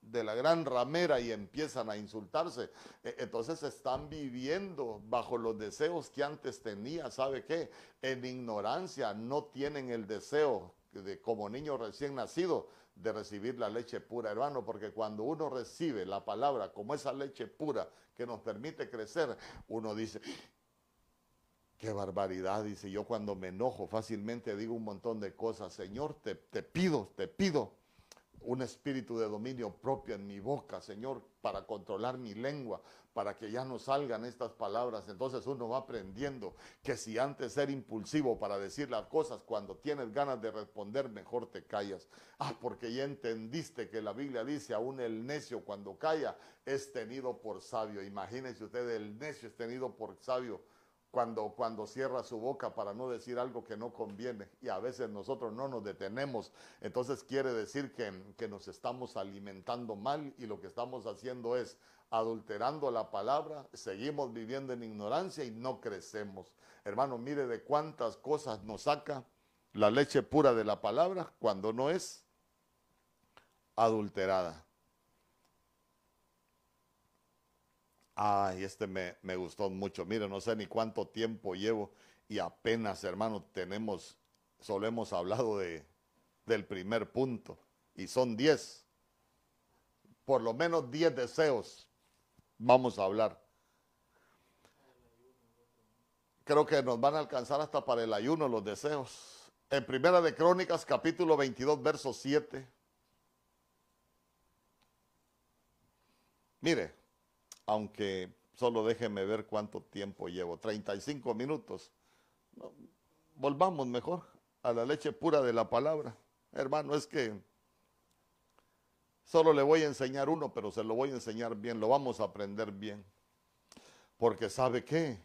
de la gran ramera y empiezan a insultarse. E, entonces están viviendo bajo los deseos que antes tenía. ¿Sabe qué? En ignorancia no tienen el deseo de, como niño recién nacido de recibir la leche pura, hermano, porque cuando uno recibe la palabra como esa leche pura que nos permite crecer, uno dice, qué barbaridad, dice. Yo cuando me enojo fácilmente digo un montón de cosas, Señor, te, te pido, te pido un espíritu de dominio propio en mi boca, Señor, para controlar mi lengua, para que ya no salgan estas palabras. Entonces uno va aprendiendo que si antes era impulsivo para decir las cosas, cuando tienes ganas de responder, mejor te callas. Ah, porque ya entendiste que la Biblia dice, aún el necio cuando calla es tenido por sabio. Imagínense usted, el necio es tenido por sabio cuando, cuando cierra su boca para no decir algo que no conviene. Y a veces nosotros no nos detenemos. Entonces quiere decir que, que nos estamos alimentando mal y lo que estamos haciendo es adulterando la palabra, seguimos viviendo en ignorancia y no crecemos. Hermano, mire de cuántas cosas nos saca la leche pura de la palabra cuando no es adulterada. Ay, este me, me, gustó mucho. Mire, no sé ni cuánto tiempo llevo y apenas, hermano, tenemos, solo hemos hablado de, del primer punto y son diez. Por lo menos diez deseos vamos a hablar. Creo que nos van a alcanzar hasta para el ayuno los deseos. En Primera de Crónicas, capítulo 22, verso 7. Mire, aunque solo déjeme ver cuánto tiempo llevo, 35 minutos. volvamos mejor a la leche pura de la palabra. Hermano, es que solo le voy a enseñar uno, pero se lo voy a enseñar bien, lo vamos a aprender bien. Porque sabe qué?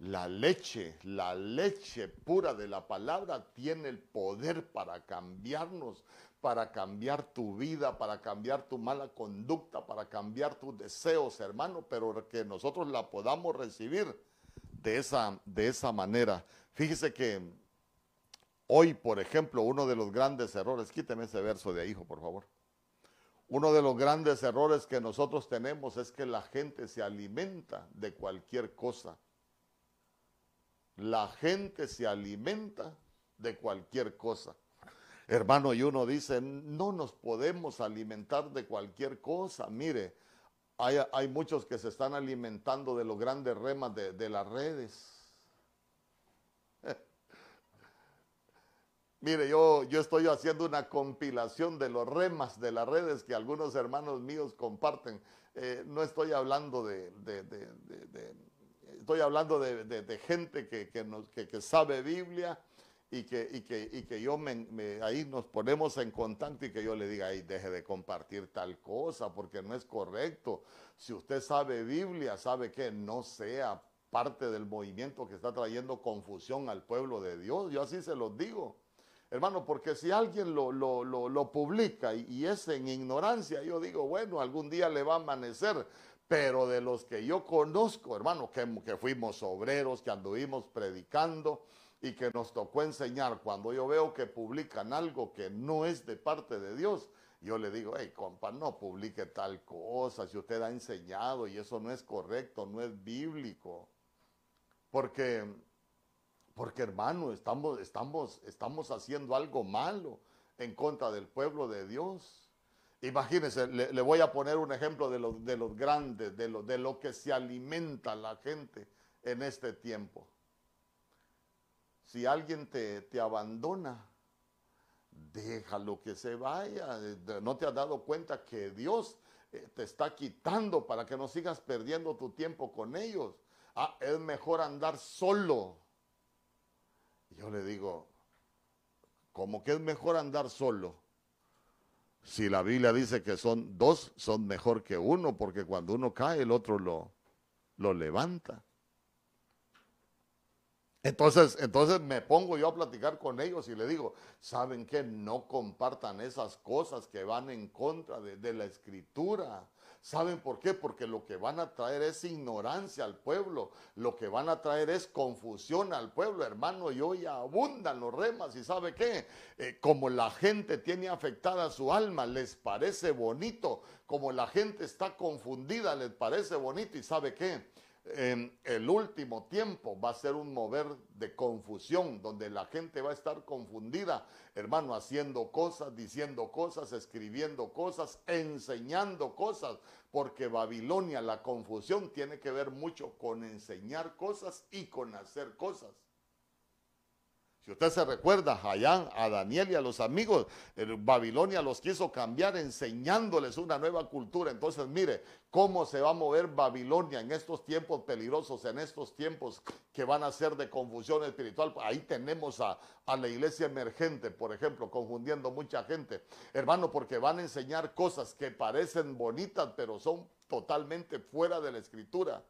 La leche, la leche pura de la palabra tiene el poder para cambiarnos, para cambiar tu vida, para cambiar tu mala conducta, para cambiar tus deseos, hermano, pero que nosotros la podamos recibir de esa, de esa manera. Fíjese que hoy, por ejemplo, uno de los grandes errores, quíteme ese verso de ahí, hijo, por favor. Uno de los grandes errores que nosotros tenemos es que la gente se alimenta de cualquier cosa. La gente se alimenta de cualquier cosa. Hermano, y uno dice, no nos podemos alimentar de cualquier cosa. Mire, hay, muchos que se están alimentando de los grandes remas de, las redes. Mire, yo, yo estoy haciendo una compilación de los remas de las redes que algunos hermanos míos comparten. Eh, no estoy hablando de, estoy hablando de, gente que, que, sabe Biblia y que, y que, y que yo me, ahí nos ponemos en contacto y que yo le diga, ahí deje de compartir tal cosa porque no es correcto. Si usted sabe Biblia, sabe que no sea parte del movimiento que está trayendo confusión al pueblo de Dios. Yo así se los digo. Hermano, porque si alguien lo, lo, publica y, es en ignorancia, yo digo, bueno, algún día le va a amanecer. Pero de los que yo conozco, hermano, que, que fuimos obreros, que anduvimos predicando y que nos tocó enseñar, cuando yo veo que publican algo que no es de parte de Dios, yo le digo, hey, compa, no publique tal cosa, si usted ha enseñado y eso no es correcto, no es bíblico. Porque porque hermano, estamos, estamos, estamos haciendo algo malo en contra del pueblo de Dios. Imagínense, le, voy a poner un ejemplo de, los, de los grandes, de lo, de lo que se alimenta la gente en este tiempo. Si alguien te, te abandona, déjalo que se vaya. No te has dado cuenta que Dios eh, te está quitando para que no sigas perdiendo tu tiempo con ellos. Ah, es mejor andar solo yo le digo, como que es mejor andar solo. Si la Biblia dice que son dos, son mejor que uno, porque cuando uno cae, el otro lo, lo levanta. Entonces, entonces me pongo yo a platicar con ellos y le digo, ¿saben qué? No compartan esas cosas que van en contra de, la escritura. ¿Saben por qué? Porque lo que van a traer es ignorancia al pueblo, lo que van a traer es confusión al pueblo, hermano, y hoy abundan los remas y ¿sabe qué? Eh, como la gente tiene afectada su alma, les parece bonito, como la gente está confundida, les parece bonito y ¿sabe qué? En el último tiempo va a ser un mover de confusión, donde la gente va a estar confundida, hermano, haciendo cosas, diciendo cosas, escribiendo cosas, enseñando cosas, porque Babilonia, la confusión tiene que ver mucho con enseñar cosas y con hacer cosas. Si usted se recuerda allá a Daniel y a los amigos, Babilonia los quiso cambiar enseñándoles una nueva cultura. Entonces mire cómo se va a mover Babilonia en estos tiempos peligrosos, en estos tiempos que van a ser de confusión espiritual. Ahí tenemos a, a la iglesia emergente, por ejemplo, confundiendo mucha gente. Hermano, porque van a enseñar cosas que parecen bonitas, pero son totalmente fuera de la escritura.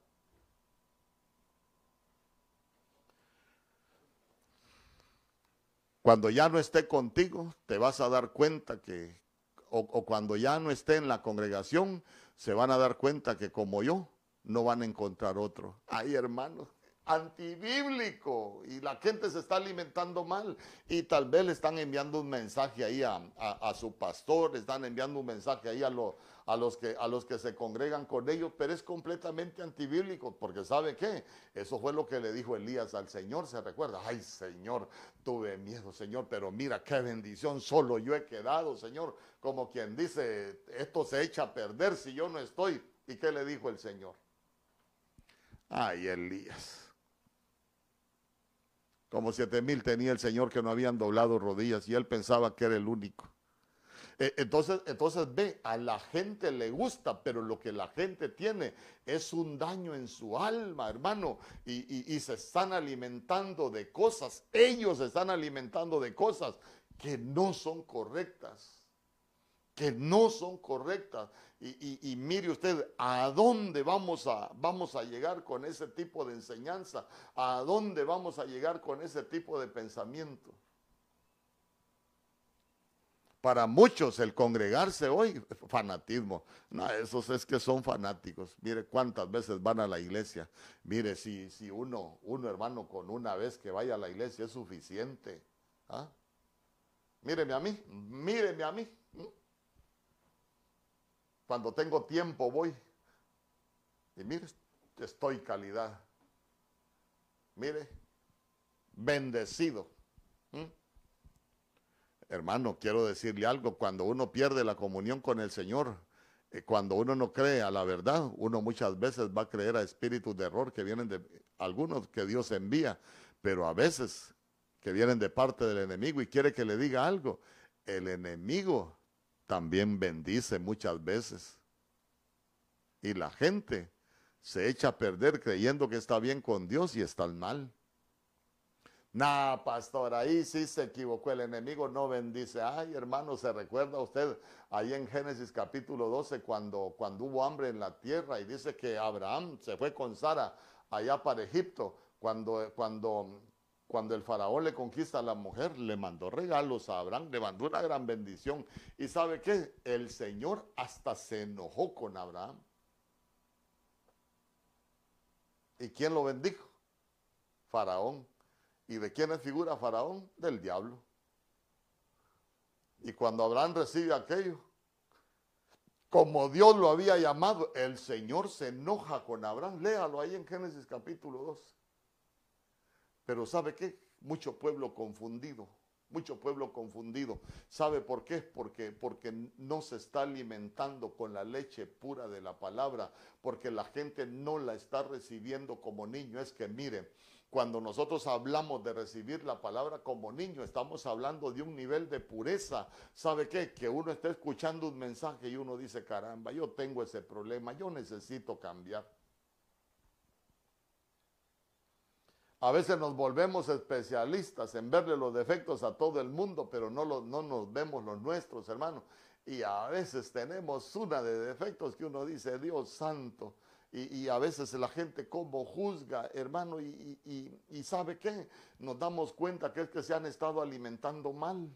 Cuando ya no esté contigo, te vas a dar cuenta que, o, cuando ya no esté en la congregación, se van a dar cuenta que como yo, no van a encontrar otro. Ay, hermanos, antibíblico y la gente se está alimentando mal y tal vez le están enviando un mensaje ahí a, su pastor, le están enviando un mensaje ahí a, a, los que, a los que se congregan con ellos, pero es completamente antibíblico porque ¿sabe qué? Eso fue lo que le dijo Elías al Señor, ¿se recuerda? Ay Señor, tuve miedo Señor, pero mira qué bendición, solo yo he quedado Señor, como quien dice, esto se echa a perder si yo no estoy. ¿Y qué le dijo el Señor? Ay Elías como siete mil tenía el Señor que no habían doblado rodillas y él pensaba que era el único. E, entonces, entonces ve, a la gente le gusta, pero lo que la gente tiene es un daño en su alma, hermano, y, y se están alimentando de cosas, ellos se están alimentando de cosas que no son correctas que no son correctas. Y, mire usted, ¿a dónde vamos a, vamos a llegar con ese tipo de enseñanza? ¿A dónde vamos a llegar con ese tipo de pensamiento? Para muchos el congregarse hoy, fanatismo. No, esos es que son fanáticos. Mire cuántas veces van a la iglesia. Mire, si, si uno, uno hermano con una vez que vaya a la iglesia es suficiente. ¿ah? Míreme a mí, míreme a mí. Cuando tengo tiempo voy. Y mire, estoy calidad. Mire, bendecido. ¿Mm? Hermano, quiero decirle algo, cuando uno pierde la comunión con el Señor, eh, cuando uno no cree a la verdad, uno muchas veces va a creer a espíritus de error que vienen de algunos que Dios envía, pero a veces que vienen de parte del enemigo y quiere que le diga algo. El enemigo también bendice muchas veces. Y la gente se echa a perder creyendo que está bien con Dios y está mal. Nah, pastor, ahí sí se equivocó. El enemigo no bendice. Ay, hermano, ¿se recuerda usted ahí en Génesis capítulo 12 cuando, cuando hubo hambre en la tierra y dice que Abraham se fue con Sara allá para Egipto? Cuando, cuando, cuando el faraón le conquista a la mujer, le mandó regalos a Abraham, le mandó una gran bendición. ¿Y sabe qué? El Señor hasta se enojó con Abraham. ¿Y quién lo bendijo? Faraón. ¿Y de quién es figura Faraón? Del diablo. Y cuando Abraham recibe aquello, como Dios lo había llamado, el Señor se enoja con Abraham. Léalo ahí en Génesis capítulo 2. Pero ¿sabe qué? Mucho pueblo confundido, mucho pueblo confundido. ¿Sabe por qué? Porque, porque no se está alimentando con la leche pura de la palabra, porque la gente no la está recibiendo como niño. Es que mire, cuando nosotros hablamos de recibir la palabra como niño, estamos hablando de un nivel de pureza. ¿Sabe qué? Que uno está escuchando un mensaje y uno dice, caramba, yo tengo ese problema, yo necesito cambiar. A veces nos volvemos especialistas en verle los defectos a todo el mundo, pero no, no nos vemos los nuestros, hermanos. Y a veces tenemos una de defectos que uno dice, Dios santo. Y, a veces la gente como juzga, hermano, y, y, sabe qué, nos damos cuenta que es que se han estado alimentando mal.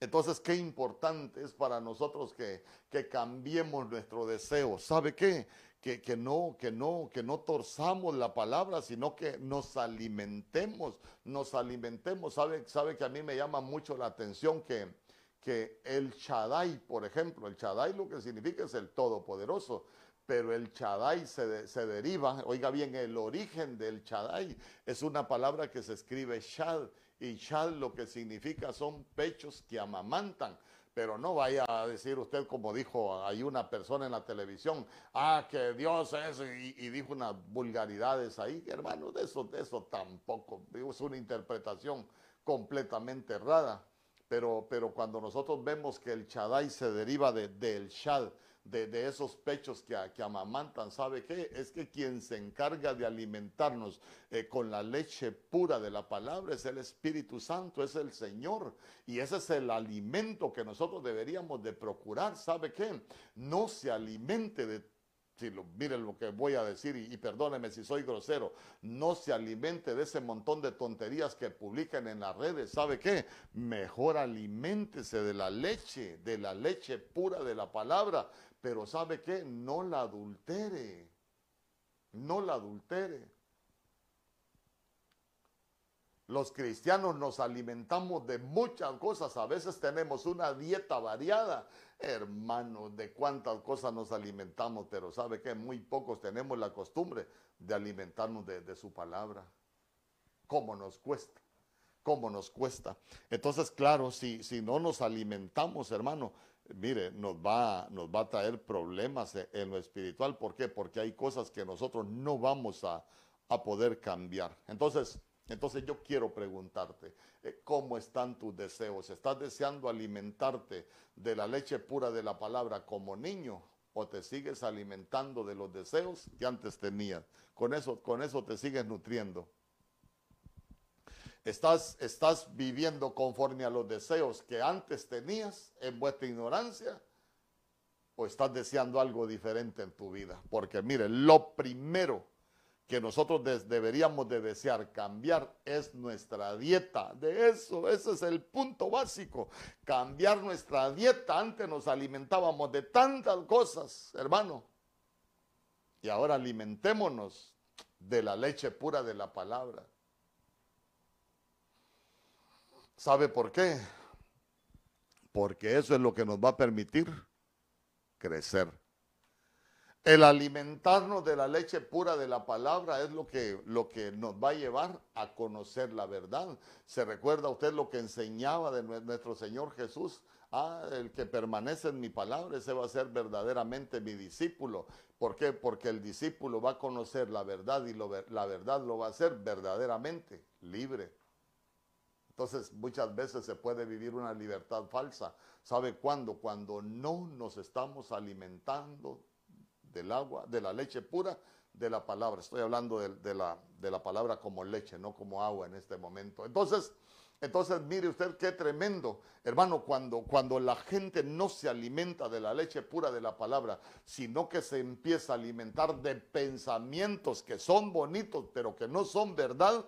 Entonces, qué importante es para nosotros que, que cambiemos nuestro deseo. ¿Sabe qué? Que, no, que no, que no torzamos la palabra, sino que nos alimentemos, nos alimentemos. Sabe, sabe que a mí me llama mucho la atención que, que el Shaddai, por ejemplo, el Shaddai lo que significa es el Todopoderoso, pero el Shaddai se, se, deriva, oiga bien, el origen del Shaddai es una palabra que se escribe Shad, y Shad lo que significa son pechos que amamantan. Pero no vaya a decir usted, como dijo hay una persona en la televisión, ah, que Dios es, y, dijo unas vulgaridades ahí, hermano, de eso, de eso tampoco, es una interpretación completamente errada. Pero, pero cuando nosotros vemos que el Chadai se deriva de, del Shad, de, esos pechos que, amamantan, ¿sabe qué? Es que quien se encarga de alimentarnos eh, con la leche pura de la palabra es el Espíritu Santo, es el Señor. Y ese es el alimento que nosotros deberíamos de procurar, ¿sabe qué? No se alimente de si lo, miren lo que voy a decir y, y, perdóneme si soy grosero, no se alimente de ese montón de tonterías que publican en las redes. ¿Sabe qué? Mejor aliméntese de la leche, de la leche pura de la palabra, pero ¿sabe qué? No la adultere. No la adultere. Los cristianos nos alimentamos de muchas cosas. A veces tenemos una dieta variada. Hermano, de cuántas cosas nos alimentamos, pero sabe que muy pocos tenemos la costumbre de alimentarnos de, su palabra. ¿Cómo nos cuesta? ¿Cómo nos cuesta? Entonces, claro, si, no nos alimentamos, hermano, mire, nos va, nos va a traer problemas e, en, lo espiritual. ¿Por qué? Porque hay cosas que nosotros no vamos a, poder cambiar. Entonces, entonces yo quiero preguntarte, eh, ¿cómo están tus deseos? ¿Estás deseando alimentarte de la leche pura de la palabra como niño o te sigues alimentando de los deseos que antes tenías? Con eso, con eso te sigues nutriendo. Estás, estás viviendo conforme a los deseos que antes tenías en vuestra ignorancia o estás deseando algo diferente en tu vida. Porque mire, lo primero que nosotros deberíamos de desear cambiar es nuestra dieta. De eso, ese es el punto básico. Cambiar nuestra dieta. Antes nos alimentábamos de tantas cosas, hermano. Y ahora alimentémonos de la leche pura de la palabra. ¿Sabe por qué? Porque eso es lo que nos va a permitir crecer. El alimentarnos de la leche pura de la palabra es lo que, lo que nos va a llevar a conocer la verdad. ¿Se recuerda usted lo que enseñaba de nuestro Señor Jesús Ah, el que permanece en mi palabra, ese va a ser verdaderamente mi discípulo. ¿Por qué? Porque el discípulo va a conocer la verdad y la verdad lo va a hacer verdaderamente libre. Entonces muchas veces se puede vivir una libertad falsa. ¿Sabe cuándo? Cuando no nos estamos alimentando del agua, de la leche pura de la palabra. Estoy hablando de, la, de la palabra como leche, no como agua en este momento. Entonces, entonces, mire usted qué tremendo, hermano, cuando, cuando la gente no se alimenta de la leche pura de la palabra, sino que se empieza a alimentar de pensamientos que son bonitos, pero que no son verdad.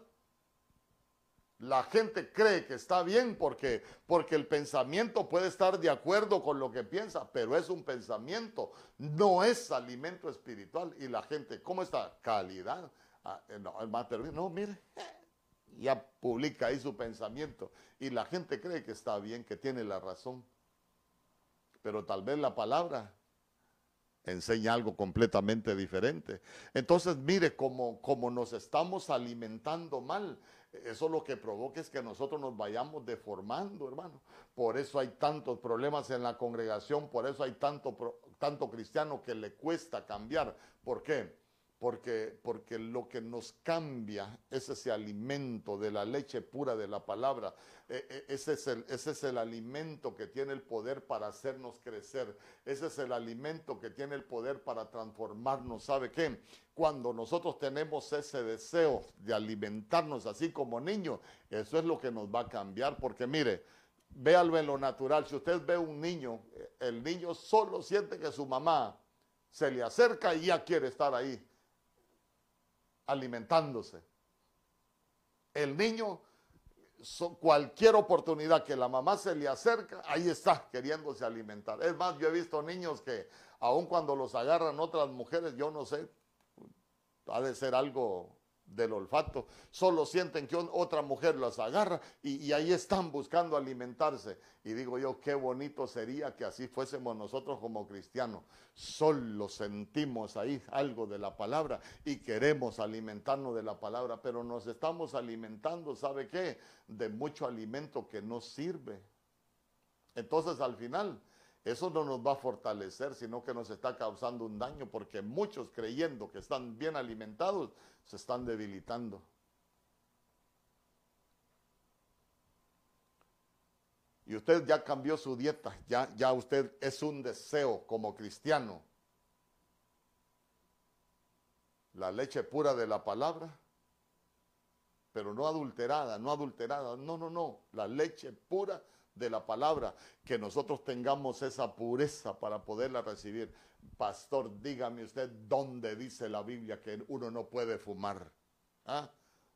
La gente cree que está bien porque, porque el pensamiento puede estar de acuerdo con lo que piensa, pero es un pensamiento, no es alimento espiritual. Y la gente, ¿cómo está? Calidad. Ah, eh, no, no, mire, ya publica ahí su pensamiento y la gente cree que está bien, que tiene la razón. Pero tal vez la palabra enseña algo completamente diferente. Entonces, mire, como, como nos estamos alimentando mal, eso lo que provoca es que nosotros nos vayamos deformando, hermano. Por eso hay tantos problemas en la congregación, por eso hay tanto, tanto cristiano que le cuesta cambiar. ¿Por qué? Porque, porque lo que nos cambia es ese alimento de la leche pura de la palabra. E, e, ese, es el, ese es el alimento que tiene el poder para hacernos crecer. Ese es el alimento que tiene el poder para transformarnos. ¿Sabe qué? Cuando nosotros tenemos ese deseo de alimentarnos así como niños, eso es lo que nos va a cambiar. Porque mire, véalo en lo natural. Si usted ve un niño, el niño solo siente que su mamá se le acerca y ya quiere estar ahí alimentándose. El niño, cualquier oportunidad que la mamá se le acerca, ahí está queriéndose alimentar. Es más, yo he visto niños que aun cuando los agarran otras mujeres, yo no sé, ha de ser algo del olfato, solo sienten que otra mujer las agarra y, ahí están buscando alimentarse. Y digo yo, qué bonito sería que así fuésemos nosotros como cristianos. Solo sentimos ahí algo de la palabra y queremos alimentarnos de la palabra, pero nos estamos alimentando, ¿sabe qué? De mucho alimento que no sirve. Entonces al final eso no nos va a fortalecer, sino que nos está causando un daño porque muchos creyendo que están bien alimentados se están debilitando. Y usted ya cambió su dieta, ya, ya usted es un deseo como cristiano. La leche pura de la palabra, pero no adulterada, no adulterada, no, no, no, la leche pura de la palabra, que nosotros tengamos esa pureza para poderla recibir. Pastor, dígame usted dónde dice la Biblia que uno no puede fumar. ¿Ah?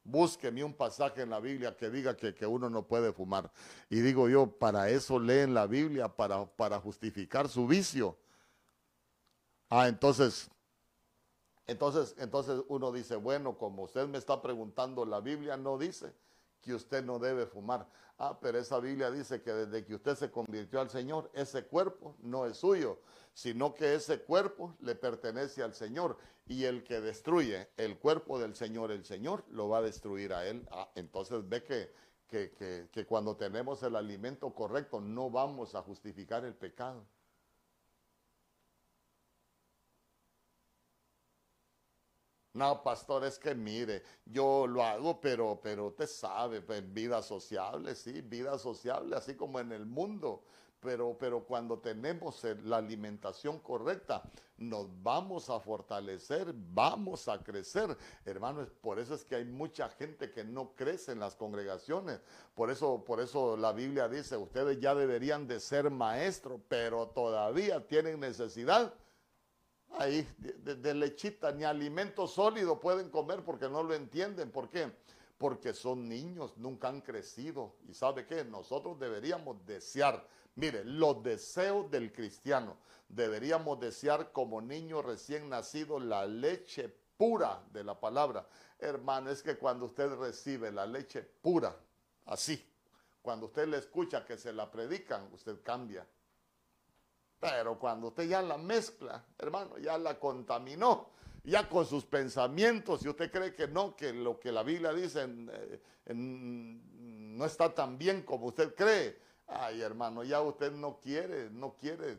Búsqueme un pasaje en la Biblia que diga que, uno no puede fumar. Y digo yo, para eso leen la Biblia, para, para justificar su vicio. Ah, entonces, entonces, entonces uno dice, bueno, como usted me está preguntando, la Biblia no dice que usted no debe fumar. Ah, pero esa Biblia dice que desde que usted se convirtió al Señor, ese cuerpo no es suyo, sino que ese cuerpo le pertenece al Señor. Y el que destruye el cuerpo del Señor, el Señor lo va a destruir a él. Ah, entonces ve que, que, que cuando tenemos el alimento correcto no vamos a justificar el pecado. No, pastor, es que mire, yo lo hago, pero, pero usted sabe, pues, vida sociable, sí, vida sociable, así como en el mundo. Pero, pero cuando tenemos la alimentación correcta, nos vamos a fortalecer, vamos a crecer. Hermanos, por eso es que hay mucha gente que no crece en las congregaciones. Por eso, por eso la Biblia dice, ustedes ya deberían de ser maestros, pero todavía tienen necesidad ahí de, lechita, ni alimento sólido pueden comer porque no lo entienden. ¿Por qué? Porque son niños, nunca han crecido. ¿Y sabe qué? Nosotros deberíamos desear, mire, los deseos del cristiano, deberíamos desear como niño recién nacido la leche pura de la palabra. Hermano, es que cuando usted recibe la leche pura, así, cuando usted le escucha que se la predican, usted cambia. Pero cuando usted ya la mezcla, hermano, ya la contaminó, ya con sus pensamientos, y usted cree que no, que lo que la Biblia dice no está tan bien como usted cree, Ay, hermano, ya usted no quiere, no quiere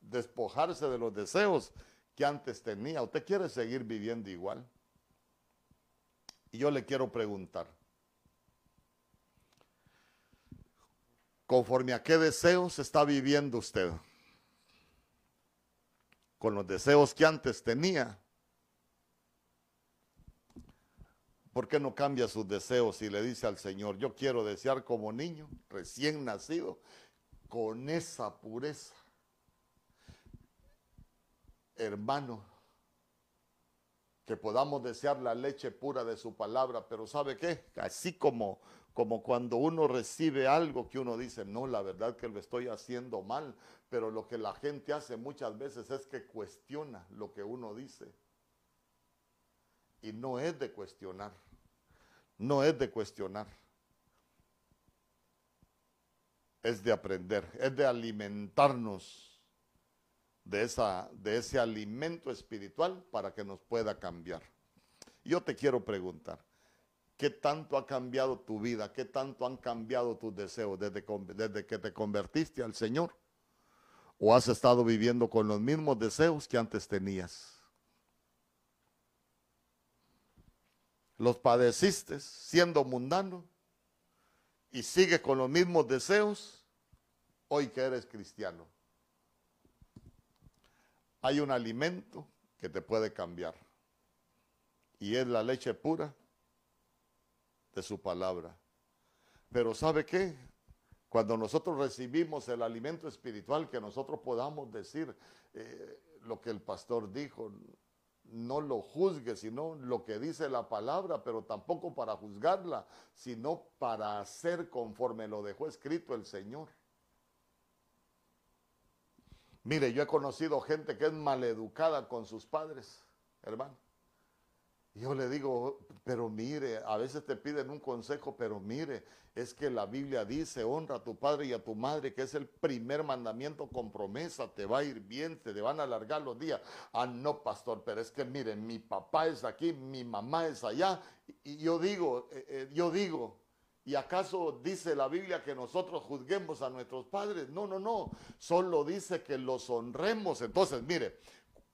despojarse de los deseos que antes tenía. Usted quiere seguir viviendo igual. Y yo le quiero preguntar, ¿conforme a qué deseos está viviendo usted? ¿Con los deseos que antes tenía? ¿Por qué no cambia sus deseos y le dice al Señor, yo quiero desear como niño, recién nacido, con esa pureza? Hermano, que podamos desear la leche pura de su palabra, pero ¿sabe qué? Así como, como cuando uno recibe algo que uno dice, no, la verdad que lo estoy haciendo mal, pero lo que la gente hace muchas veces es que cuestiona lo que uno dice. Y no es de cuestionar, no es de cuestionar, es de aprender, es de alimentarnos de, esa, de ese alimento espiritual para que nos pueda cambiar. Yo te quiero preguntar, ¿qué tanto ha cambiado tu vida? ¿Qué tanto han cambiado tus deseos desde, que te convertiste al Señor? ¿O has estado viviendo con los mismos deseos que antes tenías? Los padeciste siendo mundano y sigue con los mismos deseos hoy que eres cristiano hay un alimento que te puede cambiar. Y es la leche pura de su palabra. Pero ¿sabe qué? Cuando nosotros recibimos el alimento espiritual, que nosotros podamos decir eh, lo que el pastor dijo, no lo juzgue, sino lo que dice la palabra, pero tampoco para juzgarla, sino para hacer conforme lo dejó escrito el Señor. Mire, yo he conocido gente que es maleducada con sus padres, hermano. Yo le digo, pero mire, a veces te piden un consejo, pero mire, es que la Biblia dice, honra a tu padre y a tu madre, que es el primer mandamiento con promesa, te va a ir bien, te van a alargar los días. Ah, no, pastor, pero es que mire, mi papá es aquí, mi mamá es allá. Y yo digo, eh, eh, yo digo, ¿Y acaso dice la Biblia que nosotros juzguemos a nuestros padres? No, no, no. Solo dice que los honremos. Entonces, mire,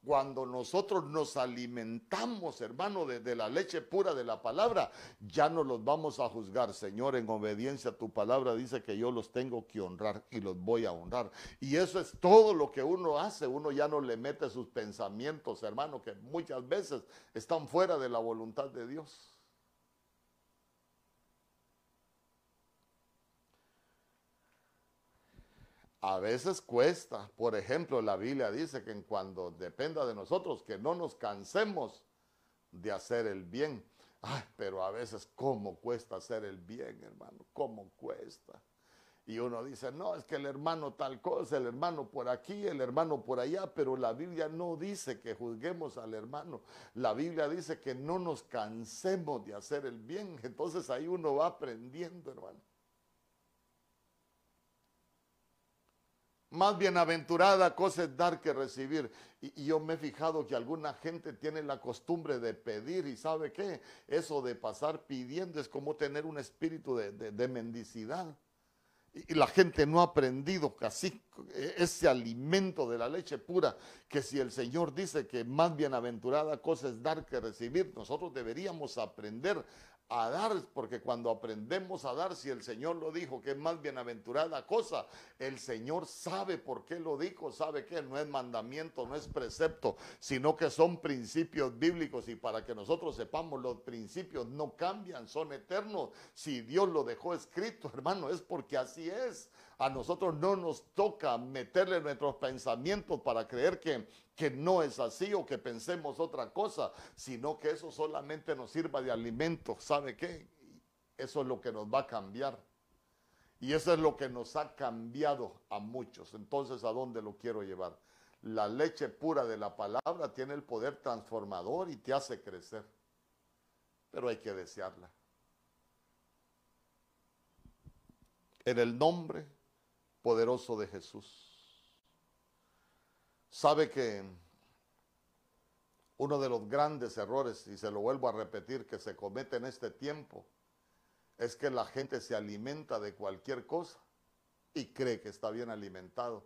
cuando nosotros nos alimentamos, hermano, de, la leche pura de la palabra, ya no los vamos a juzgar. Señor, en obediencia a tu palabra dice que yo los tengo que honrar y los voy a honrar. Y eso es todo lo que uno hace. Uno ya no le mete sus pensamientos, hermano, que muchas veces están fuera de la voluntad de Dios. A veces cuesta. Por ejemplo, la Biblia dice que cuando dependa de nosotros, que no nos cansemos de hacer el bien. Pero a veces, ¿cómo cuesta hacer el bien, hermano? ¿Cómo cuesta? Y uno dice, no, es que el hermano tal cosa, el hermano por aquí, el hermano por allá, pero la Biblia no dice que juzguemos al hermano. La Biblia dice que no nos cansemos de hacer el bien. Entonces ahí uno va aprendiendo, hermano. Más bienaventurada cosa es dar que recibir. Y, yo me he fijado que alguna gente tiene la costumbre de pedir y sabe qué, eso de pasar pidiendo es como tener un espíritu de, mendicidad. Y, y la gente no ha aprendido casi ese alimento de la leche pura, que si el Señor dice que más bienaventurada cosa es dar que recibir, nosotros deberíamos aprender a dar, porque cuando aprendemos a dar, si el Señor lo dijo, que es más bienaventurada cosa, el Señor sabe por qué lo dijo, sabe que no es mandamiento, no es precepto, sino que son principios bíblicos y para que nosotros sepamos, los principios no cambian, son eternos. Si Dios lo dejó escrito, hermano, es porque así es. A nosotros no nos toca meterle nuestros pensamientos para creer que, que no es así o que pensemos otra cosa, sino que eso solamente nos sirva de alimento. ¿Sabe qué? Eso es lo que nos va a cambiar. Y eso es lo que nos ha cambiado a muchos. Entonces, ¿a dónde lo quiero llevar? La leche pura de la palabra tiene el poder transformador y te hace crecer. Pero hay que desearla. En el nombre poderoso de Jesús. Sabe que uno de los grandes errores, y se lo vuelvo a repetir, que se comete en este tiempo, es que la gente se alimenta de cualquier cosa y cree que está bien alimentado.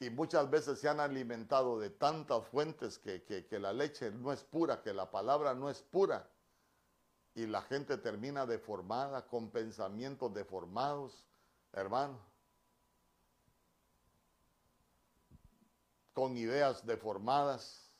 Y muchas veces se han alimentado de tantas fuentes que, que la leche no es pura, que la palabra no es pura. Y la gente termina deformada, con pensamientos deformados, hermano. Con ideas deformadas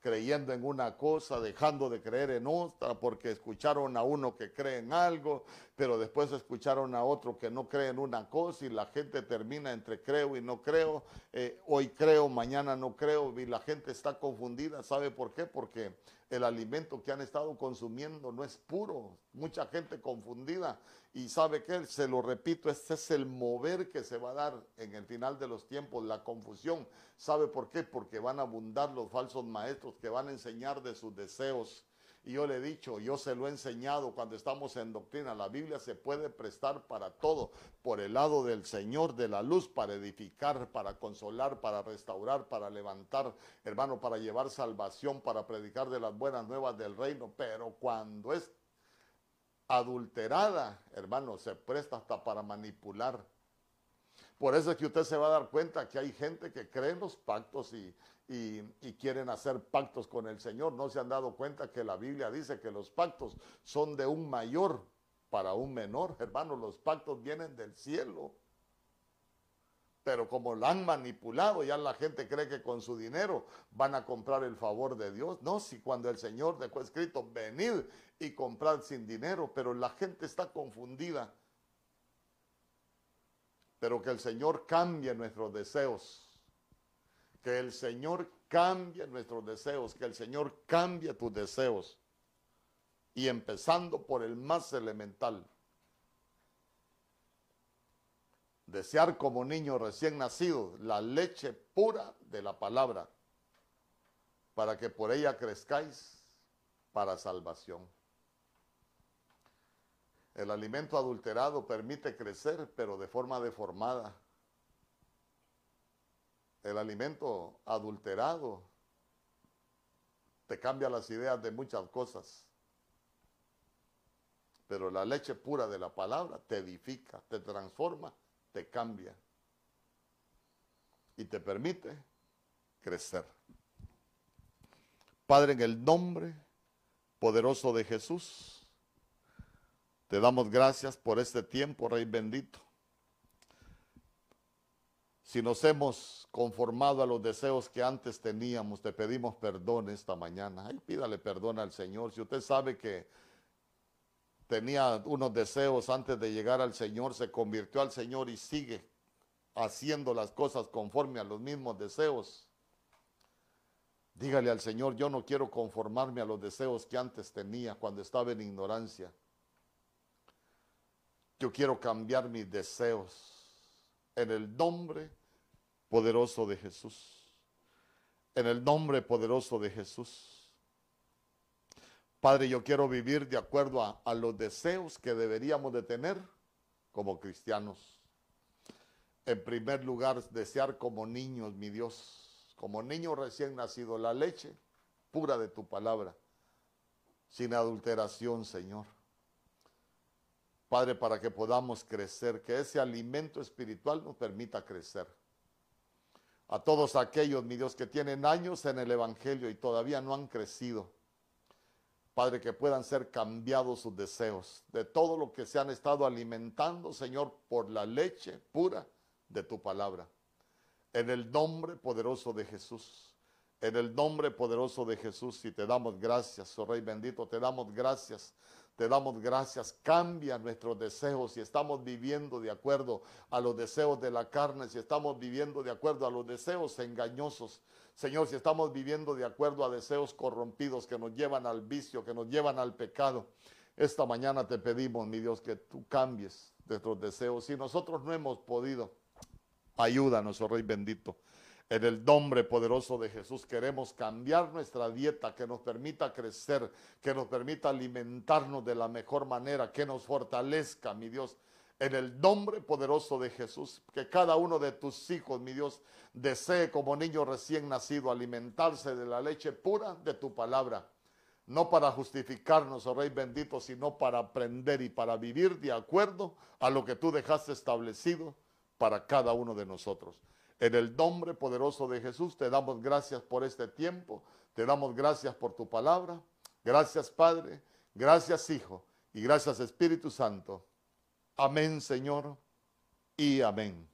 creyendo en una cosa, dejando de creer en otra, porque escucharon a uno que cree en algo, pero después escucharon a otro que no cree en una cosa y la gente termina entre creo y no creo, eh, hoy creo, mañana no creo y la gente está confundida. ¿Sabe por qué? Porque el alimento que han estado consumiendo no es puro. Mucha gente confundida. Y sabe que, se lo repito, este es el mover que se va a dar en el final de los tiempos, la confusión. ¿Sabe por qué? Porque van a abundar los falsos maestros que van a enseñar de sus deseos y yo le he dicho, yo se lo he enseñado cuando estamos en doctrina, la Biblia se puede prestar para todo, por el lado del Señor de la luz, para edificar, para consolar, para restaurar, para levantar, hermano, para llevar salvación, para predicar de las buenas nuevas del reino, pero cuando es adulterada, hermano, se presta hasta para manipular. Por eso es que usted se va a dar cuenta que hay gente que cree en los pactos y, y, quieren hacer pactos con el Señor. No se han dado cuenta que la Biblia dice que los pactos son de un mayor para un menor. Hermano, los pactos vienen del cielo. Pero como la han manipulado, ya la gente cree que con su dinero van a comprar el favor de Dios. No, si cuando el Señor dejó escrito, venid y comprad sin dinero, pero la gente está confundida. Pero que el Señor cambie nuestros deseos que el Señor cambie nuestros deseos, que el Señor cambie tus deseos. Y empezando por el más elemental. Desear como niño recién nacido la leche pura de la palabra, para que por ella crezcáis para salvación. El alimento adulterado permite crecer, pero de forma deformada el alimento adulterado te cambia las ideas de muchas cosas. Pero la leche pura de la palabra te edifica, te transforma, te cambia y te permite crecer. Padre, en el nombre poderoso de Jesús, te damos gracias por este tiempo, Rey bendito. Si nos hemos conformado a los deseos que antes teníamos, te pedimos perdón esta mañana. Ay, pídale perdón al Señor. Si usted sabe que tenía unos deseos antes de llegar al Señor, se convirtió al Señor y sigue haciendo las cosas conforme a los mismos deseos. Dígale al Señor, yo no quiero conformarme a los deseos que antes tenía cuando estaba en ignorancia. Yo quiero cambiar mis deseos en el nombre poderoso de Jesús. En el nombre poderoso de Jesús. Padre, yo quiero vivir de acuerdo a, los deseos que deberíamos de tener como cristianos. En primer lugar, desear como niños, mi Dios, como niño recién nacido, la leche pura de tu palabra, sin adulteración, Señor. Padre, para que podamos crecer, que ese alimento espiritual nos permita crecer a todos aquellos, mi Dios, que tienen años en el Evangelio y todavía no han crecido. Padre, que puedan ser cambiados sus deseos de todo lo que se han estado alimentando, Señor, por la leche pura de tu palabra. En el nombre poderoso de Jesús. En el nombre poderoso de Jesús. Y te damos gracias, oh Rey bendito, te damos gracias te damos gracias. Cambia nuestros deseos si estamos viviendo de acuerdo a los deseos de la carne, si estamos viviendo de acuerdo a los deseos engañosos. Señor, si estamos viviendo de acuerdo a deseos corrompidos que nos llevan al vicio, que nos llevan al pecado. Esta mañana te pedimos, mi Dios, que tú cambies nuestros deseos. Si nosotros no hemos podido, ayúdanos, oh Rey bendito. En el nombre poderoso de Jesús queremos cambiar nuestra dieta que nos permita crecer, que nos permita alimentarnos de la mejor manera, que nos fortalezca, mi Dios. En el nombre poderoso de Jesús, que cada uno de tus hijos, mi Dios, desee como niño recién nacido alimentarse de la leche pura de tu palabra. no para justificarnos, oh Rey bendito, sino para aprender y para vivir de acuerdo a lo que tú dejaste establecido para cada uno de nosotros. En el nombre poderoso de Jesús te damos gracias por este tiempo, te damos gracias por tu palabra. Gracias Padre, gracias Hijo y gracias Espíritu Santo. Amén Señor y amén.